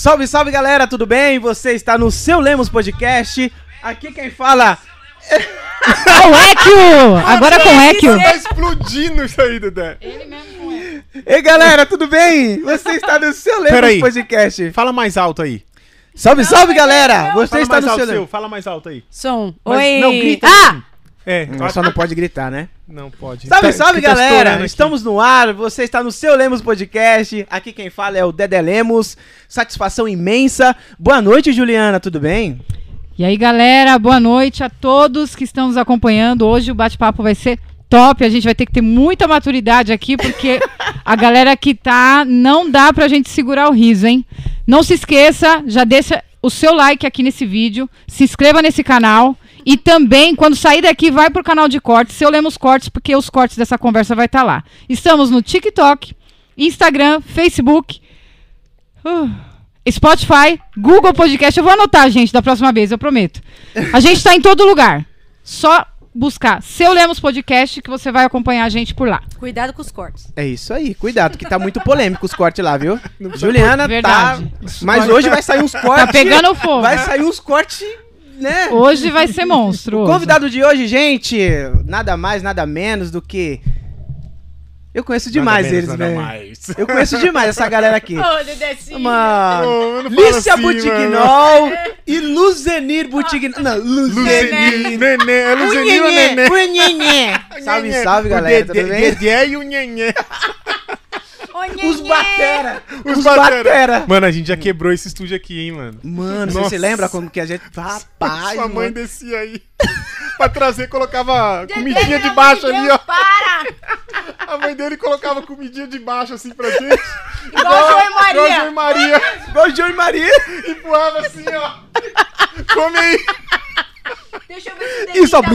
Salve, salve galera, tudo bem? Você está no seu Lemos Podcast. Aqui quem fala. É o Ekio! Agora com o Ekio. Tá explodindo isso aí, Dedé. Ei galera, tudo bem? Você está no seu Lemos Peraí. Podcast. Fala mais alto aí. Salve, salve galera! Você Fala está mais no alto, seu seu. Lemos. Fala mais alto aí. Som. Mas Oi. não grita ah! É, Não, Só não pode gritar, né? não pode. Salve, Tá- salve tá galera! aqui. Estamos no ar, você está no seu Lemos Podcast. Aqui quem fala é o Dedé Lemos. Satisfação imensa. Boa noite, Juliana, tudo bem? E aí, galera, boa noite a todos que estão nos acompanhando. Hoje o bate-papo vai ser top. A gente vai ter que ter muita maturidade aqui, porque a galera que tá, não dá pra gente segurar o riso, hein? Não se esqueça, já deixa o seu like aqui nesse vídeo, se inscreva nesse canal. E também, quando sair daqui, vai pro canal de cortes, seu Lemos Cortes, porque os cortes dessa conversa vai estar lá. Estamos no TikTok, Instagram, Facebook, uh, Spotify, Google Podcast. Eu vou anotar, gente, da próxima vez, eu prometo. A gente tá em todo lugar. Só buscar Seu Lemos Podcast que você vai acompanhar a gente por lá. Cuidado com os cortes. É isso aí, cuidado, que tá muito polêmico os cortes lá, viu? Juliana Verdade. tá. Mas hoje vai sair uns cortes. Tá pegando fogo. Vai sair uns cortes, né? Hoje vai ser monstro. O convidado de hoje, gente, nada mais, nada menos do que. Eu conheço demais Nada menos, eles, nada né? mais. Eu conheço demais essa galera aqui. Ô, Dedecinho. Mano, Ô, não fala Lícia assim, Butignol e Luzenir Butignol. Não, Luzenir, Luzenir. neném, é Luzenir ou Unhenhê, neném? unhenhê. Salve, salve, O galera. Tudo bem? Dedé e o Nhenhê. Ô, Os batera. Os Os batera. batera. Mano, a gente já quebrou esse estúdio aqui, hein, mano. Mano, você Nossa. se lembra como que a gente. Rapaz, Sua mãe mano. descia aí. pra trazer, colocava comidinha de baixo ali, ó. Para! A mãe dele colocava comidinha de baixo assim pra gente. Igual João e Maria. Igual João e Maria. Igual o João e Maria. Empurrava assim, ó. Come aí. Deixa eu ver se o E só. dedinho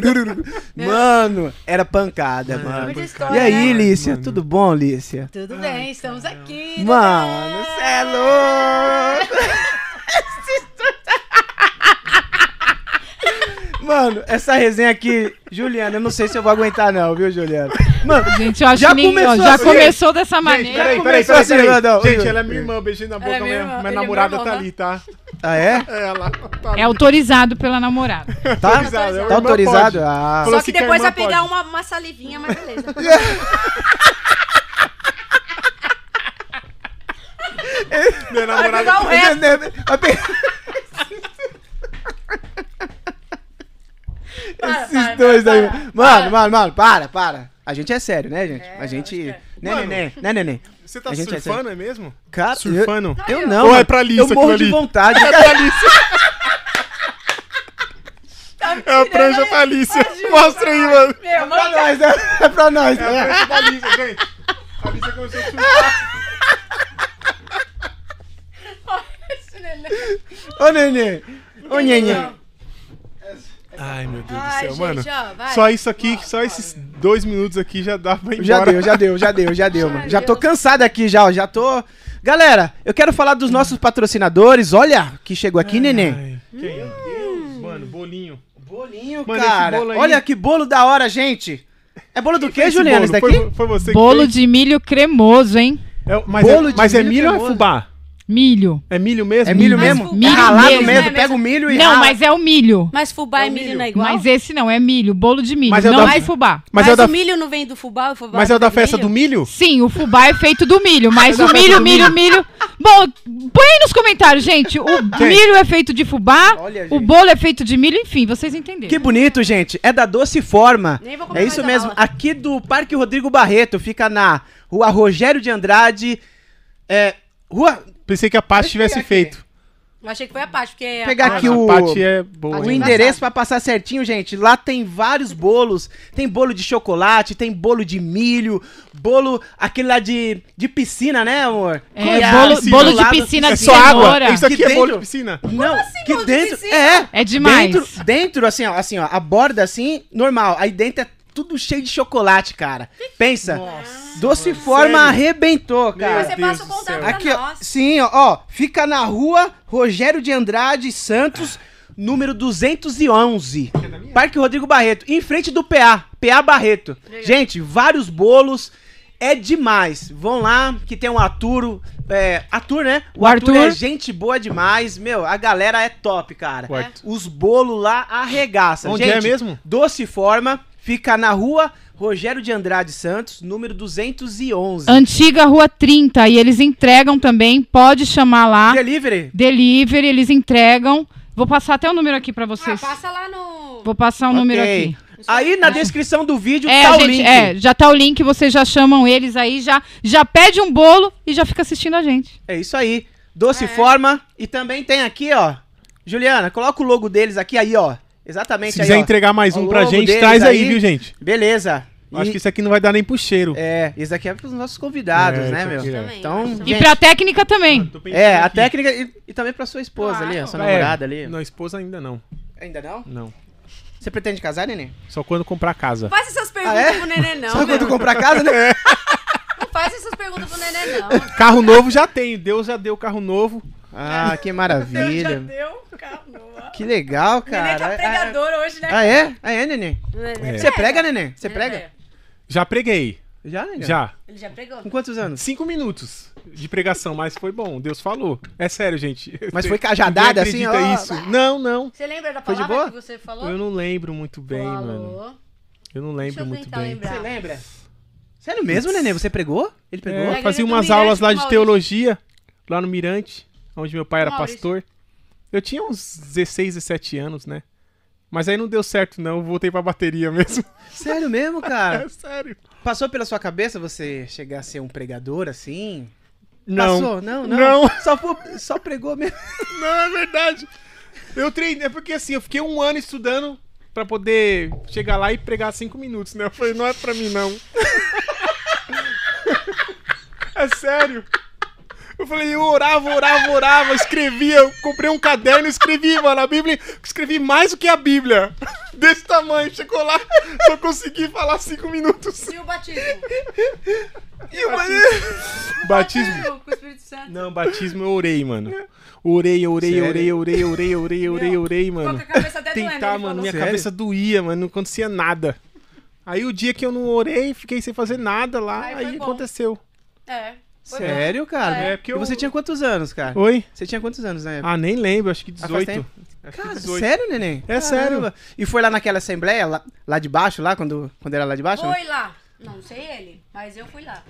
tá Mano, era pancada, mano. Muita história, E aí, né? Lícia? Mano. Tudo bom, Lícia? Tudo bem, estamos aqui. Mano, cê é louco! Mano, essa resenha aqui, Juliana, eu não sei se eu vou aguentar não, viu, Juliana? Mano, Gente, eu acho Já que nem, ó, começou já assim. começou dessa Gente, maneira. peraí, peraí, peraí, assim, peraí. não, não, Gente, ela é minha irmã, beijinho na boca. é minha minha, irmã, minha é namorada irmão, tá né? ali, tá? ah é? É, ela tá É autorizado pela namorada. Tá? autorizado. é Tá autorizado? Ah. Falou Só que assim depois vai pegar uma, uma salivinha, mas beleza. Minha Vai namorada pegar o resto. Vai pegar- Para, Esses para, dois aí. para. Mano, mano, mano, para, para. A gente é sério, né, gente? É, a gente. lógico Né, Mano, neném? Né, neném? Você tá A gente é surfando, é mesmo? Cara, eu, Surfando? eu não. Ou é pra Lícia Eu morro de ali? vontade. É pra Alice. Tá É a prancha pra Alice. Mostra aí, mano. Meu, É pra nós, né? É pra nós. É a né? prancha da Alice, gente. A Alice começou a surfar. esse neném. Ô, neném. Ô, neném. Ai, meu Deus Ai, do céu, gente, mano. ó, vai. Só isso aqui, só esses dois minutos aqui já dá pra ir Já embora. deu, já deu, já deu, já deu, mano. Já tô cansado aqui já, ó. Já tô. Galera, eu quero falar dos nossos patrocinadores. Olha, que chegou aqui, neném. Ai, que Deus, mano, bolinho. Bolinho, Mano, cara. bolo aí- Olha que bolo da hora, gente. É bolo do quê, Esse Juliana? bolo, Isso daqui? Foi, foi você Bolo que fez? de milho cremoso, hein? É, mas Bolo é, de mas é milho milho ou é fubá? Milho. É milho mesmo? É milho Mas mesmo? fubá É ralado mesmo, mesmo. é Pega o milho e Não, rala. mas é o milho. Mas fubá É e o milho milho. não é igual? Mas esse não, é milho, bolo de milho. Mas é não da- é fubá. Mas Mas, é o da- milho não vem do fubá? O fubá Mas é o da vem do festa milho? do milho? Sim, o fubá é feito do milho, mas É o festa milho, milho, milho. milho. Bom, põe aí nos comentários, gente. O milho é feito de fubá, Olha, o gente. bolo é feito de milho, enfim, vocês entenderam. Que bonito, gente. É da Doce Forma. Nem vou comer É isso mesmo. Aqui do Parque Rodrigo Barreto. Fica na rua Rogério de Andrade. É. Rua. Pensei que a Paty eu tivesse feito. Eu achei que foi a parte, porque... a Pegar parte- aqui a o- Paty é boa. O endereço pra passar certinho, gente. Lá tem vários bolos. Tem bolo de chocolate, tem bolo de milho, bolo aquele lá de, de piscina, né, amor? É, a- bolo, esse bolo de piscina É de só água. Isso aqui Que é bolo de piscina. Não, assim, que bolo de dentro piscina? é. É demais. Dentro, dentro assim, ó, assim, ó, a borda assim, normal. Aí dentro é tudo cheio de chocolate, cara. Pensa. Doce Forma sério? arrebentou, Meu cara. Mas você Deus passa o contato pra Aqui, ó, sim, ó, ó, fica na rua Rogério de Andrade Santos, número 211. Parque Rodrigo Barreto, em frente do PA, PA Barreto. Gente, vários bolos. é demais. Vão lá, que tem um Arturo. É, Arthur, né? O, O Arthur, Arthur. é gente boa demais. Meu, a galera é top, cara. Arthur. Os bolos lá arregaçam. Onde gente, é mesmo? Doce Forma fica na rua Rogério de Andrade Santos, número 211. Antiga Rua 30. E eles entregam também. Pode chamar lá. Delivery? Delivery, eles entregam. Vou passar até o número aqui pra Ah, vocês. passa lá no. Vou passar o número Ok. aqui. Aí na descrição do vídeo É, tá o gente, link. é, já tá o link, vocês já chamam eles aí, já, já pede um bolo e já fica assistindo a gente. É isso aí. Doce É. Forma. E também tem aqui, ó. Juliana, coloca o logo deles aqui aí, ó. Exatamente Se aí, quiser ó. entregar mais O um pra gente, deles traz aí, aí. viu, gente? Beleza. Acho E- que isso aqui não vai dar nem pro cheiro. É, esse aqui é pros nossos convidados, É, né, isso meu? é. Também, Então, acho E pra técnica também. Pensando é, a aqui. técnica e, e também pra sua esposa Claro. ali, a sua É, namorada ali. Não, esposa ainda não. Ainda não? Não. Você pretende casar, neném? Só quando comprar casa. Faz essas perguntas Ah, é? pro neném, não. Só meu. quando comprar casa, né? Não faz essas perguntas pro neném, não. Carro novo já tem. Deus já deu carro novo. Ah, que Já maravilha. deu, calma. Que legal, O neném cara. tá pregador hoje, né? Ah, é? Ah, é, neném? Neném É. Você prega, neném? Você Neném prega? Já preguei. Já, neném? Já. Ele já pregou. Com quantos anos? Cinco minutos de pregação, mas foi bom. Deus falou. É sério, gente. Mas foi cajadada, assim, acredita ó. isso. Não, não. Você lembra da Foi de palavra boa? que você falou? Eu não lembro muito bem, mano. Falou. Eu não Deixa lembro eu muito tentar bem. lembrar. Você lembra? Sério mesmo, neném? Você pregou? Ele pregou? É, fazia umas Mirante aulas lá com de teologia, lá no Mirante, onde meu pai era Maurício. pastor. Eu tinha uns 16, 17 anos, né? Mas aí não deu certo, não. Eu voltei pra bateria mesmo. Sério mesmo, cara? É sério. Passou pela sua cabeça você chegar a ser um pregador assim? Não. Passou? Não, não. Não. Só, foi- só pregou mesmo. Não, é verdade. Eu treinei, é porque assim, eu fiquei um ano estudando pra poder chegar lá e pregar cinco minutos, né? Eu falei, não é pra mim, não. é sério. Eu falei, eu orava, orava, orava, escrevia, eu comprei um caderno e escrevi, mano, a Bíblia, escrevi mais do que a Bíblia. Desse tamanho, chegou lá, só consegui falar cinco minutos. E o batismo? E o Batismo? Com o Espírito Santo. Não, batismo eu orei, mano. Orei, orei, orei, orei, orei, orei, orei, orei, Ficou mano. tentar, mano, minha cabeça doía, mano, não acontecia nada. Aí o dia que eu não orei, fiquei sem fazer nada lá, Aí aí aconteceu. É. Foi Sério, cara? É, porque E eu- você tinha quantos anos, cara? Oi? Você tinha quantos anos na época? Ah, nem lembro, acho que Ah, faz 18. tempo? Acho que Cara, 18. sério, neném? É sério. E foi lá naquela assembleia, lá, lá de baixo, lá, quando, quando era lá de baixo? Foi lá. Não sei ele, mas eu fui lá.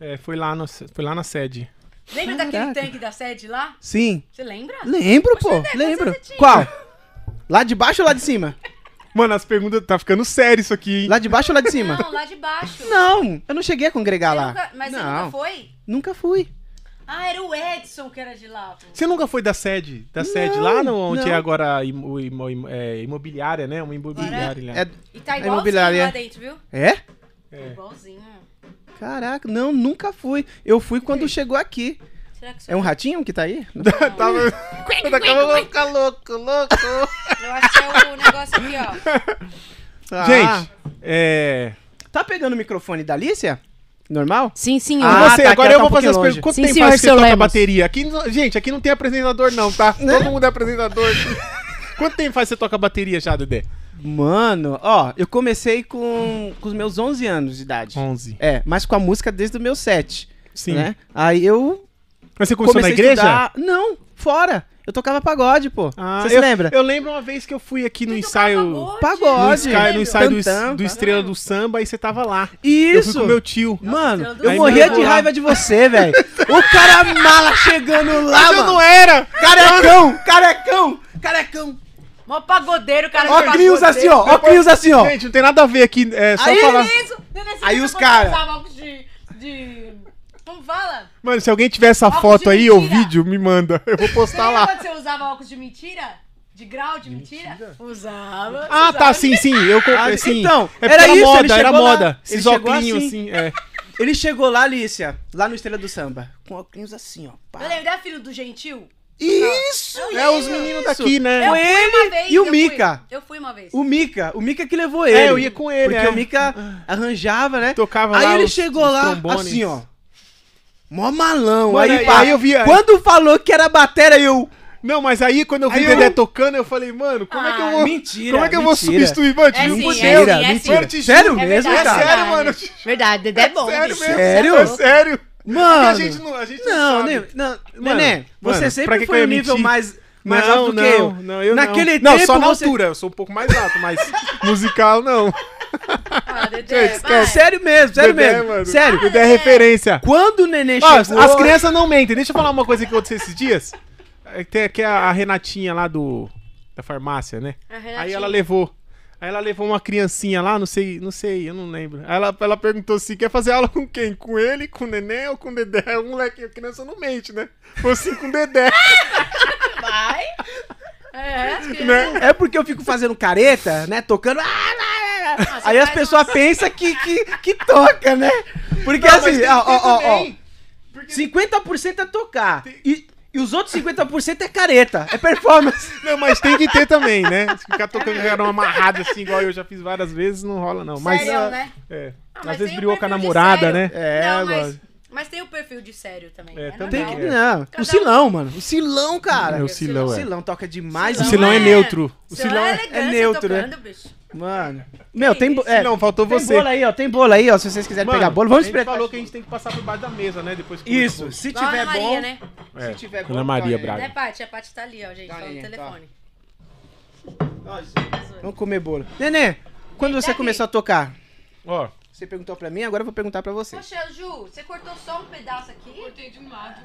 É, foi lá, no, foi lá na sede. Lembra Caraca. daquele tanque da sede lá? Sim. Você lembra? Lembro, Poxa, pô. Lembro. anos você tinha? Qual? Lá de baixo ou lá de cima? Mano, as perguntas tá ficando sério isso aqui, hein? Lá de baixo ou lá de cima? Não, lá de baixo. Não, eu não cheguei a congregar Você lá. nunca- mas você não, nunca foi? nunca fui. Ah, era o Edson que era de lá. pô. Você nunca foi da sede? Da sede lá, no, onde não. é agora imo- imo- imo- é, imobiliária, né? Uma imobiliária lá. É, E tá A igualzinho imobiliária. lá dentro, viu? é? É. Igualzinho. Caraca, não, nunca fui. Eu fui quando chegou aqui. Será que É um ratinho que tá aí? Tava... Daqui a pouco eu vou ficar louco, louco. Eu acho que é o negócio aqui, ó. Ah, Gente, é... Tá pegando o microfone da Alicia? Normal? Sim, senhor. Ah, você, tá, agora eu tá um vou fazer as perguntas. Quanto Sim, tempo senhor, faz que você toca Lemos. bateria? Aqui, gente, aqui não tem apresentador não, tá? Todo mundo é apresentador. Quanto tempo faz que você toca bateria já, Dedé? Mano, ó, eu comecei com, com os meus 11 anos de idade. 11. É, mas com a música desde os meus 7. Sim. Né? Aí eu Mas você começou comecei na igreja? a estudar... Não, fora. Eu tocava pagode, pô. Ah, Você se lembra? Eu lembro uma vez que eu fui aqui no Você ensaio... Pagode. No, ensaio, no ensaio do, do tá? Estrela do Samba e você tava lá. Eu fui Isso. com meu tio. Mano, eu morria de raiva de você, velho. O cara mala chegando lá, Mas eu mano. não era! Carecão, carecão, carecão. Mó pagodeiro, cara. Ó, crios assim, ó. Ó, crios assim, ó. Gente, não tem nada a ver aqui, é só Aí, falar... Isso. Aí os quando cara- você usava óculos de... de... Como fala? Mano, se alguém tiver essa Óculos foto aí ou mentira. vídeo, me manda. Eu vou postar lá. quando você usava óculos de mentira? De grau de mentira? Usava. Ah, usava. tá, sim, sim. Eu Ah, comprei, sim. então, é era era isso, moda, era moda. Esses chegou óculos assim. assim, é. Ele chegou lá, Alicia, lá no Estrela do Samba, com óculos assim, ó. pá. Eu lembro da filho do Gentil? Isso! Eu É os lembro. meninos Isso. daqui, né? Eu ele uma vez, e o eu fui. Mica. Eu fui uma vez. O Mica, o Mica que levou ele. É, eu ia com ele, Porque é. o Mica arranjava, né? Tocava Aí lá ele os- chegou os lá, trombones. assim, ó. Mó malão. Mano, aí, aí- pá, aí eu vi- Quando falou que era batera, eu... Não, mas aí quando eu vi Aí o Dedé eu- tocando, eu falei, mano, como é que eu Ah, vou. mentira, Como é que eu vou mentira. substituir? Mano, É sim, podia. é Mentira, sim, é mentira. sim. Sério É mesmo, verdade, cara? sério, verdade. mano. Verdade, Dedé é bom. Sério bicho. mesmo? Sério? É sério? Mano. a gente não, a gente não, Não, não, Nenê, você mano, sempre foi um ia nível mentir? mais, mais não, alto do que eu. Não, eu Naquele não. tempo Não, só na você- altura, eu sou um pouco mais alto, mas musical não. Ah, Dedé, vai. Sério mesmo, sério Dedé, mesmo. mano. Sério. Dedé é referência. Quando o neném Ó, chegou... as crianças não mentem. Deixa eu falar uma coisa que aconteceu esses dias. É, Tem aqui a, a Renatinha lá do da farmácia, né? A Renatinha. Aí ela levou. Aí ela levou uma criancinha lá, não sei, não sei, eu não lembro. Aí ela, ela perguntou assim: quer fazer aula com quem? Com ele, com o neném ou com o Dedé? O moleque, a criança não mente, né? Foi assim com o Dedé. Vai. É, acho que... né? É porque eu fico fazendo careta, né? Tocando. Ah, lá, Aí as pessoas pensam que, que, que toca, né? Porque Não, assim, tem ó, ó, ó, ó. Porque- 50% é tocar. E, e os outros 50% é careta. É performance. Não, mas tem que ter também, né? Se ficar tocando cara amarrado assim, igual eu já fiz várias vezes, não rola, não. Mas. Sério, né? É. Ah, mas Às vezes tem um brigou com a namorada, né? É, não, mas, mas tem o perfil de sério também. É, É, também. Tem que. Não. Cada O um- Silão, mano. O Silão, cara. É, o Silão, O é. Silão toca demais. O Silão Silão é neutro. O Silão Silão é é. elegância é neutro, né? tocando, bicho. Mano. Meu, tem. bo- É, Silão, faltou tem você. bolo aí, ó. Tem bolo aí, ó. Se vocês quiserem Mano, pegar bolo, vamos a gente espremer. falou que a gente tem que passar por baixo da mesa, né? Depois que Isso. Se tiver Ana Maria, bom. né? É. Se tiver bom. Ana Maria tá, Braga. Né, Paty? A Paty tá ali, ó, gente, Tá no ali, tá. telefone. Vamos comer bolo. Nenê, quando você começou a tocar? Ó, Você perguntou pra mim, agora eu vou perguntar pra você. Poxa, Ju, você cortou só um pedaço aqui? Cortei de um lado.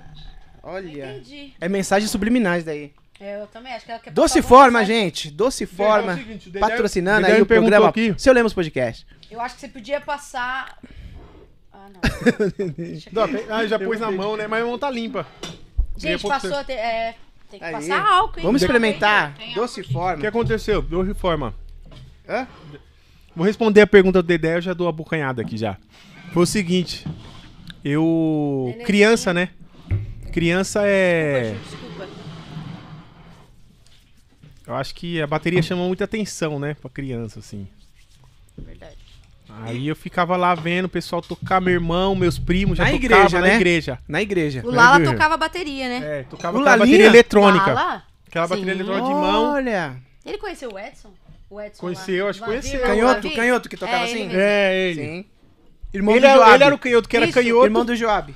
Olha. Entendi. É mensagens subliminais daí. Eu também acho que ela quer Doce passar alguma Forma, mensagem. gente. Doce Dedé, Forma. é o seguinte, o Dedé- patrocinando Dedé aí o programa aqui. Seu Lemos Podcast. Eu acho que você podia passar... Ah, não. Ah, já pôs na mão, né? Mas a mão tá limpa. Gente, passou a ter... É, tem que Aí. passar álcool, hein? Vamos experimentar. Tem Doce O que aconteceu? Deu reforma. Hã? Vou responder a pergunta do Dedé, eu já dou a bocanhada aqui já. Foi o seguinte. Eu. Criança, né? Criança é. Desculpa. Eu acho que a bateria chama muita atenção, né? Pra criança, assim. Verdade. Aí eu ficava lá vendo o pessoal tocar, meu irmão, meus primos, já Na tocava igreja, na né? igreja. Na igreja. O Lala igreja. tocava bateria, né? É, tocava O aquela Lalinha? bateria eletrônica. Lala? Aquela bateria Sim. eletrônica de mão. Olha. Ele conheceu o Edson? O Edson Conheceu, lá. acho que conheceu. Canhoto, canhoto que tocava É, assim? ele. É, ele. Sim. Irmão Ele do era, Joab. ele era o canhoto que era Isso, canhoto. Irmão do Joab.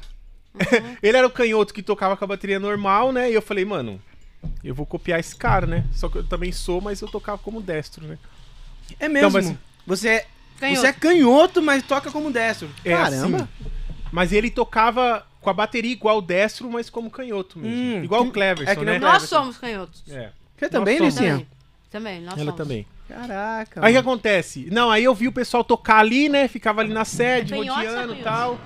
Ele era o canhoto que tocava com a bateria normal, né? E eu falei, mano, eu vou copiar esse cara, né? Só que eu também sou, mas eu tocava como destro, né? É mesmo. mas- Você, é, Canhoto. você é canhoto, mas toca como destro. É Caramba. assim. Mas ele tocava com a bateria igual destro, mas como canhoto mesmo. Hum, igual que- o Cleverson, é que né? o Nós Cleverson. somos canhotos. É. Você também. Licinha? Também. Também, nós Ela somos. também. Caraca. Aí o que acontece? Não, aí eu vi o pessoal tocar ali, né? Ficava ali na sede, ou rodeando e tal.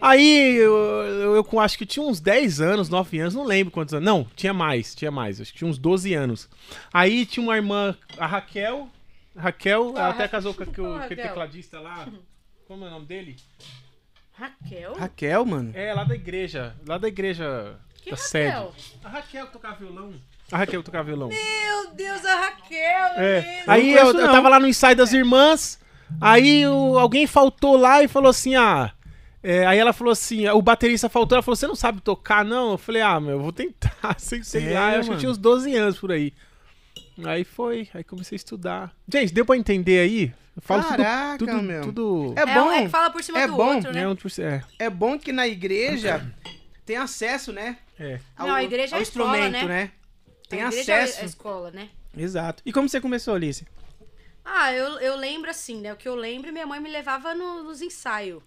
Aí eu, eu, eu acho que tinha uns 10 anos, 9 anos, não lembro quantos anos. Não, tinha mais, tinha mais. Acho que tinha uns 12 anos. Aí tinha uma irmã, a Raquel. Raquel, ela Ah, até Ra- casou com aquele, tecladista lá. Como é o nome dele? Raquel? Raquel, mano. É, lá da igreja. Lá da igreja Que da Raquel? sede. A Raquel que tocava violão. A Raquel que tocava violão. Meu Deus, a Raquel, É. Aí eu, eu tava lá no ensaio das irmãs, aí o- alguém faltou lá e falou assim, ah... é, aí ela falou assim, o baterista faltou, ela falou, você não sabe tocar, não? Eu falei, ah, meu, eu vou tentar, sei, sei lá, eu acho que eu tinha uns 12 anos por aí. Aí foi, aí comecei a estudar. Gente, deu pra entender aí? Eu falo tudo- Caraca, tudo, meu. tudo... É É, bom. é que fala por cima É do bom, outro, né? É, um é, É bom que na igreja tem acesso, né? é. Ao, Não, a igreja é escola, instrumento, né? né? Tem a igreja é acesso. a escola, né? Exato. E como você começou, Alice? Ah, eu, eu lembro assim, né? O que eu lembro, minha mãe me levava no- nos ensaios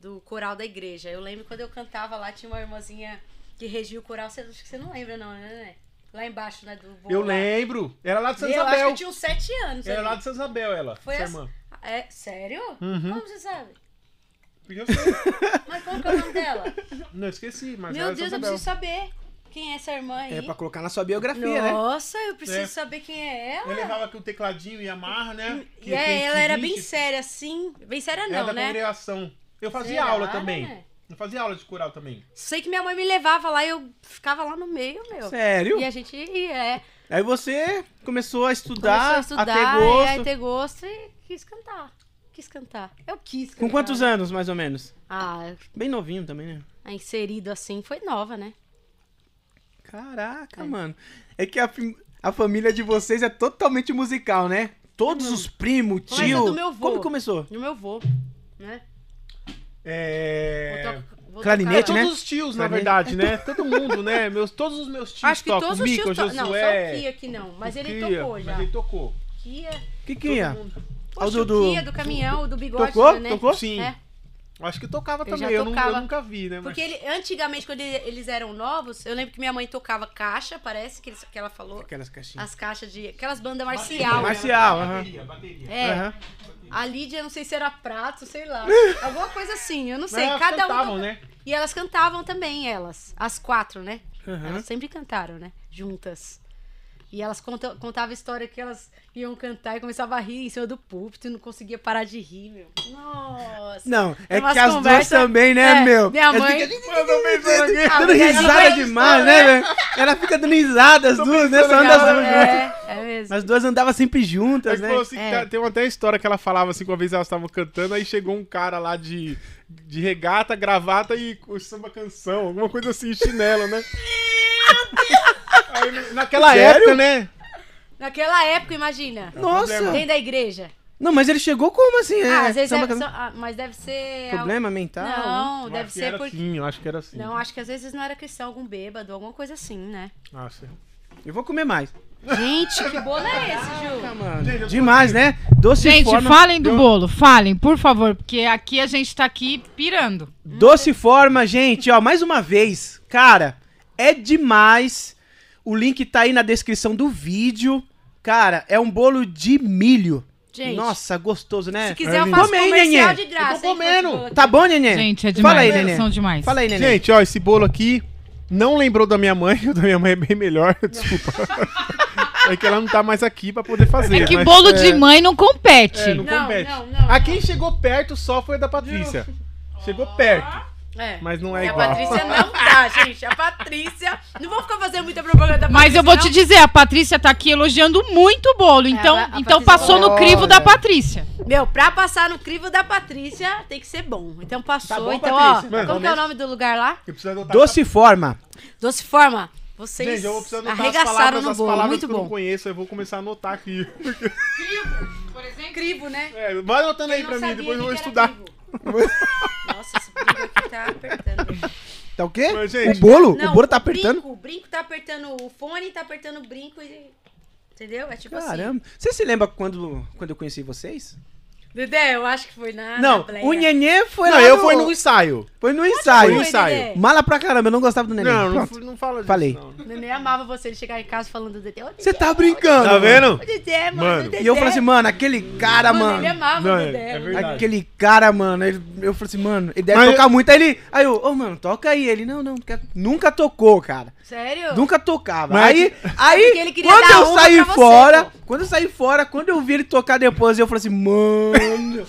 do coral da igreja. Eu lembro quando eu cantava lá, tinha uma irmãzinha que regia o coral. Você, acho que você não lembra, não, né? Lá embaixo, né? Do Eu lá. lembro. Era lá de Santa Eu acho que Isabel. eu tinha uns sete anos. Era ali. lá de Santa Isabel, ela. Foi sua essa- irmã. É, sério? Uhum. Como você sabe? Porque eu sei. Mas como que é o nome dela? Não, esqueci, mas Meu Deus, eu Isabel. preciso saber quem é essa irmã aí. É pra colocar na sua biografia, né? Nossa, eu preciso É. saber quem é ela. Eu levava aqui o tecladinho e amarra, né? E é, ela era bem séria, assim. Bem séria Era não, da né? congregação. Eu fazia Será, aula também. né? Eu fazia aula de coral também. Sei que minha mãe me levava lá e eu ficava lá no meio, meu. Sério? E a gente ia, é. Aí você começou a estudar, Começou a estudar, ter é, gosto. a ter gosto e quis cantar. Quis cantar. Eu quis cantar. Com quantos anos, mais ou menos? Ah, Bem novinho também, né? inserido assim foi nova, né? Caraca, mano. É que a, a família de vocês é totalmente musical, né? Todos os primos, Começa tio. do meu vô. Como começou? No meu vô, né? É. Vou to- vou Clarinete, tocar- né? Todos os tios, na verdade, né? Todo mundo, né? Meus, todos os meus tios Acho que tocam. todos os Mico, tios to... Não, só Josué, o Kia aqui não. Mas ele Kia, tocou já. Mas ele tocou. Kia. Que que é? Ao Poxa, do- o Kia do caminhão, o do bigode, Tocou? né? Tocou? Sim. É. Acho que tocava Eu também. Eu, não- eu nunca vi, né? Porque ele, antigamente, quando ele- eles eram novos, eu lembro que minha mãe tocava caixa, parece que, eles- que ela falou. Aquelas caixinhas. As caixas de. Aquelas bandas marcial. Marcial, aham. É. Aham. A Lídia, não sei se era prato, sei lá. Alguma coisa assim, eu não sei. Mas elas Cada um. cantavam, toca- né? E elas cantavam também, elas. As quatro, né? Aham. Elas sempre cantaram, né? Juntas. E elas conta, contavam a história que elas iam cantar e começavam a rir em cima do púlpito e não conseguia parar de rir, meu. Nossa. Não, é que as duas também, né, É, meu? Minha mãe. ficam Ah, Dando risada de- demais, né, velho? Ela fica dando risada, as duas, né? Só anda as duas juntas. É, é mesmo. As duas andavam sempre juntas, né? falou assim, É. tá- tem até história que ela falava assim, que uma vez elas estavam cantando, aí chegou um cara lá de, de regata, gravata e samba canção, alguma coisa assim, chinelo, né? Aí, naquela Sério? época, né? Naquela época, imagina. Nossa! Dentro da igreja. Não, mas ele chegou como assim? Ah, é, às vezes é, can- só- ah, mas deve ser. Problema mental? Não, Eu deve ser porque. assim, eu acho que era assim. Não, acho que às vezes não era cristão, algum bêbado, alguma coisa assim, né? Nossa. Eu vou comer mais. Gente, que bolo é esse, Ju? Mano, demais, né? Doce Gente, forma... falem do bolo, falem, por favor, porque aqui a gente tá aqui pirando. Doce forma, gente, ó, mais uma vez. Cara, é demais. O link tá aí na descrição do vídeo. Cara, é um bolo de milho. Gente. Nossa, gostoso, né? Se quiser, eu É faço Come aí, comercial de graça. Eu tô hein, comendo. Tá bom, Nenê? Gente, é Fala demais, aí, eles Nenê. são demais. Fala aí, Nenê. Gente, ó, esse bolo aqui não lembrou da minha mãe, o da minha mãe é bem melhor, desculpa. é que ela não tá mais aqui pra poder fazer. É que mas- bolo de mãe não compete. É, não, Não, compete. não, não, A quem chegou perto só foi a da Patrícia. Chegou perto, É. mas não é E a igual. Patrícia não tá, gente. A Patrícia. Não vou ficar fazendo muita propaganda da Mas eu Patrícia, vou não. te dizer, a Patrícia tá aqui elogiando muito o bolo. Então, a- a então Patrícia passou no crivo da. Patrícia. Meu, pra passar no crivo da Patrícia, tem que ser bom. Então passou. Tá bom, então, Patrícia? ó. Mano, como que é o nome do lugar lá? Eu preciso anotar Doce forma. Doce Forma. Vocês Gente, eu vou precisar anotar as arregaçaram palavras, no as bolo. palavras Muito que eu não bom. conheço, eu vou começar a anotar aqui. Crivo, né? É, vai anotando aí pra mim, depois eu vou estudar. crivo. Nossa, esse brinco aqui tá apertando. Tá o quê? Mas, gente- o bolo? Não, o bolo tá apertando? Brinco, o brinco tá apertando o fone, tá apertando o brinco e. Entendeu? É tipo Caramba. Você se lembra quando, quando eu conheci vocês? Dedé, eu acho que foi na. não, na o Nenê foi Não, lá eu no- fui no ensaio. Foi no ensaio. Foi no ensaio. Dedé. Mala pra caramba, eu não gostava do Nenê. Não, não, Pronto. fu- não fala disso. Falei. não. O Nenê amava você, ele chegar em casa falando do Dedé. Você tá brincando. Tá mano. vendo? ô, Dedé, mano. Mano. o Dedé. E eu falei assim, mano, aquele cara, Mano, mano. ele amava Não, o é- Dedé. é verdade. Aquele cara, mano, ele, eu falei assim, mano, ele deve Mas tocar muito. Aí ele, aí eu, ô, mano, toca aí. Ele, não, não, quer- nunca tocou, cara. Sério? Nunca tocava. Mas aí, porque aí ele queria quando eu saí fora. Quando eu saí fora, quando eu vi ele tocar depois, eu falei assim, mano,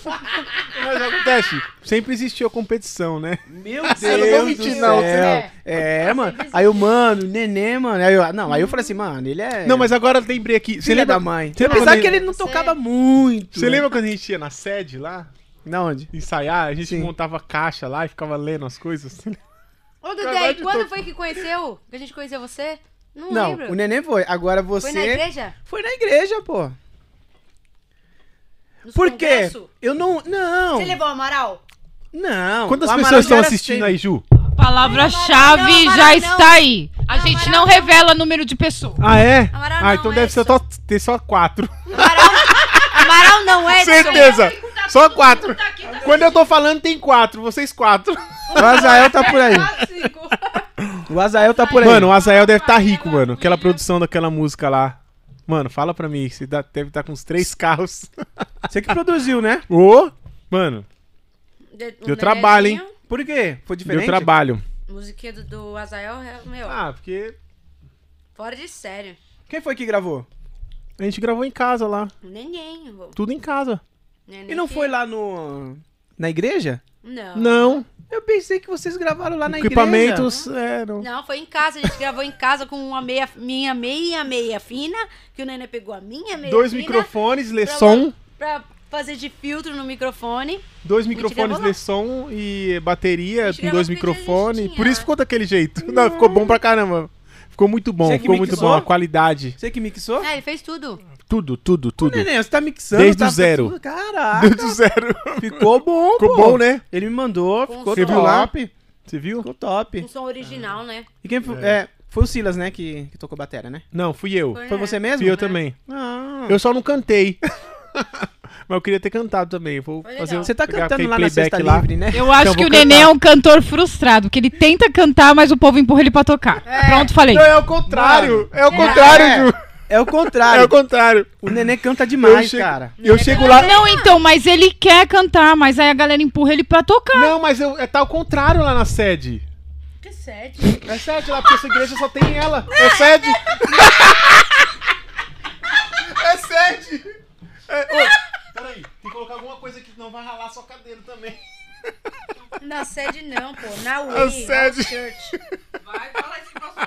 Mas acontece, sempre existiu a competição, né? meu Eu não vou Deus mentir, do não, céu. É, mano. Aí o mano, nenê, mano. Aí eu, não, aí eu falei assim, mano, ele é. Não, mas agora eu lembrei aqui. Você lembra da mãe. Você lembra Apesar quando que ele- não tocava muito. Você lembra quando a gente ia na sede lá, Na onde? ensaiar? A gente Sim. montava caixa lá e ficava lendo as coisas. Ô, e de quando foi que conheceu? Que a gente conheceu você? Não, Não, lembro. o neném foi. Agora você. Foi na igreja? Foi na igreja, pô. Nos Por quê? congresso? Eu não. Não. Você levou o Amaral? Não. Quantas o Amaral pessoas estão era assistindo sempre. aí, Ju? Palavra-chave Não, Amaral, já não. está aí. A Não, gente Amaral não não. revela número de pessoas. Ah, é? Amaral ah, não, então deve ser Edson. só, ter só quatro. Amaral, Amaral não é. Certeza! Só quatro. Quando eu tô falando, tem quatro. Vocês quatro. O Azael tá por aí. O Azael tá por aí. Mano, o Azael deve estar rico, mano. Aquela produção daquela música lá. Mano, fala pra mim. Você deve estar com uns três carros. você que produziu, né? Ô! Mano, De- um Deu trabalho, hein? Por quê? Foi diferente? deu trabalho. Musiquinha do, do Azael, é, meu, Ah, porque fora de sério. Quem foi que gravou? a gente gravou em casa lá. Neném. vô. Tudo em casa. Neném E não que- foi lá no. Na igreja? Não. Não. Eu pensei que vocês gravaram lá na Equipamentos, é, não. Não, foi em casa. A gente gravou em casa com uma meia, minha meia meia fina, que o Nenê pegou a minha meia Dois fina microfones, lê pra- som. pra fazer de filtro no microfone. Dois microfones, lê som e bateria com dois microfones. Por isso ficou daquele jeito. Não, ficou bom pra caramba. Ficou muito bom, ficou muito mixou? bom. A qualidade. Você que mixou? É, ele fez tudo. Tudo, tudo, tudo. Neném, você tá mixando. Desde tá o zero. tudo- Caraca. Desde o zero. Ficou bom, Ficou pô. bom, né? Ele me mandou, Com ficou. Você viu lá? Você viu? Ficou top. Um som original, né? E quem foi? É, foi o Silas, né, que, que tocou bateria, né? Não, fui eu. Foi você mesmo? Fui eu né? também. Ah. Eu só não cantei. Mas eu queria ter cantado também. Vou fazer um, Você tá cantando lá na Sexta lá. Livre, né? Eu acho Então, que o Nenê é um cantor frustrado, porque ele tenta cantar, mas o povo empurra ele pra tocar. É. Pronto, falei. Não, é o contrário. É o É. contrário, É. Ju. É o É contrário. o contrário. O Nenê canta demais, chego- cara. Eu chego lá. Não, então, mas ele quer cantar, mas aí a galera empurra ele pra tocar. Não, mas eu, é tá ao contrário lá na sede. Que sede. É sede lá, porque essa igreja só tem ela. É sede. é sede. É, ô, peraí, tem que colocar alguma coisa aqui, senão vai ralar sua cadeira também. Na sede não, pô. Na A Way sede. House Church. Vai, fala esse próximo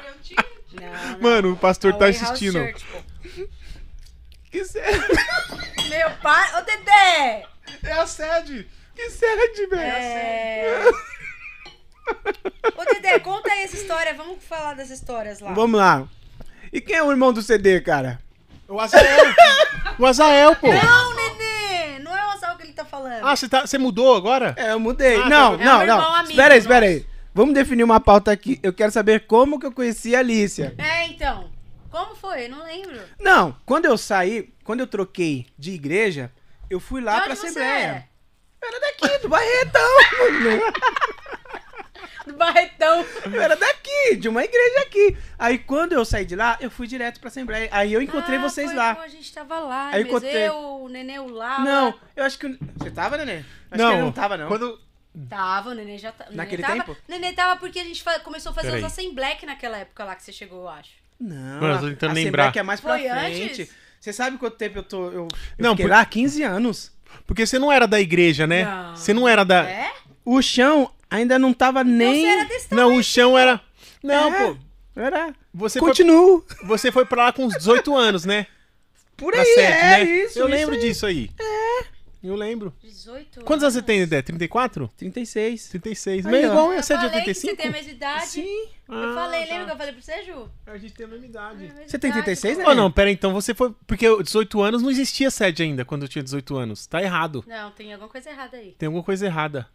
Não, não. Mano, o pastor A tá Way assistindo. Church. Que sério? Meu pai... Ô, Dedé! É a sede. Que sede, velho. É... Ô, Dedé, conta aí essa história. Vamos falar das histórias lá. Vamos lá. E quem é o irmão do CD, cara? O Azael. o Azael, pô. Não, Nenê! Não é o que ele tá falando. Ah, você tá, você mudou agora? É, eu mudei. Ah, não, tá. É não, um irmão não. amigo Espera aí, espera aí. Vamos definir uma pauta aqui. Eu quero saber como que eu conheci a Alicia. É, então. Como foi? Não lembro. Não, quando eu saí, quando eu troquei de igreja, eu fui lá De pra você Assembleia. era? Era daqui, do Barretão. Do Barretão. Eu era daqui, de uma igreja aqui. Aí quando eu saí de lá, eu fui direto pra Assembleia. Aí eu encontrei Ah, vocês foi, lá. pô, a gente tava lá. Aí eu encontrei- eu, o Nenê, o Lara. Não, eu acho que. o- Você tava, Nenê? Acho que ele não tava, não. Quando... Tava, o Nenê já tá. Nenê Naquele tava, tempo? O Nenê tava porque a gente fa- começou a fazer Peraí. os Assembleia naquela época lá que você chegou, eu acho. Não, Mano, eu tô tentando a lembrar. Assembleia que é mais pra Foi frente. antes? Você sabe quanto tempo eu tô. Eu, eu Não, fiquei por- lá? 15 anos. Porque você não era da igreja, né? Não. Você não era da... É? O chão ainda não tava Então nem. você Não, o chão era... Não, É, pô. Era. Você foi, Continuo. você foi pra lá com uns 18 anos, né? Por aí, sede, é né? isso. Eu isso lembro aí. disso aí. É. Eu lembro. 18 Quantos anos você tem, Dedé? 34? 36. 36. Aí, Meio igual a Eu sede de falei que 85? você tem a mesma idade. Sim. Eu Ah, falei, tá. lembra que eu falei pra você, Ju? A gente tem a mesma idade. Você tem 36, né? Oh, não, pera aí, então você foi... Porque eu- 18 anos não existia sede ainda quando eu tinha 18 anos. Tá errado. Não, tem alguma coisa errada aí. Tem alguma coisa errada.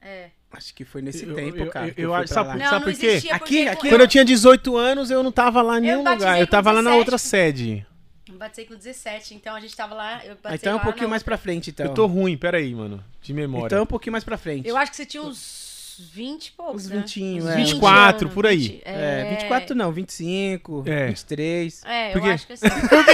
É. Acho que foi nesse Eu- tempo, eu- cara. eu- que eu sabe Não, sabe não por quê? Aqui, porque aqui. Quando eu tinha 18 anos, eu não tava lá em nenhum lugar. Eu tava lá na 17, outra sede. Eu batei com 17, então a gente tava lá. Eu Ah, batei então é um pouquinho mais outra. pra frente, então. Eu tô ruim, pera aí, mano. De memória. Então é um pouquinho mais pra frente. Eu acho que você tinha uns 20 e poucos. Uns né? 20, Uns é. 24, anos, por aí. 20, É, 24 não, 25, É. 23. É, eu Por quê? acho que assim. Por quê?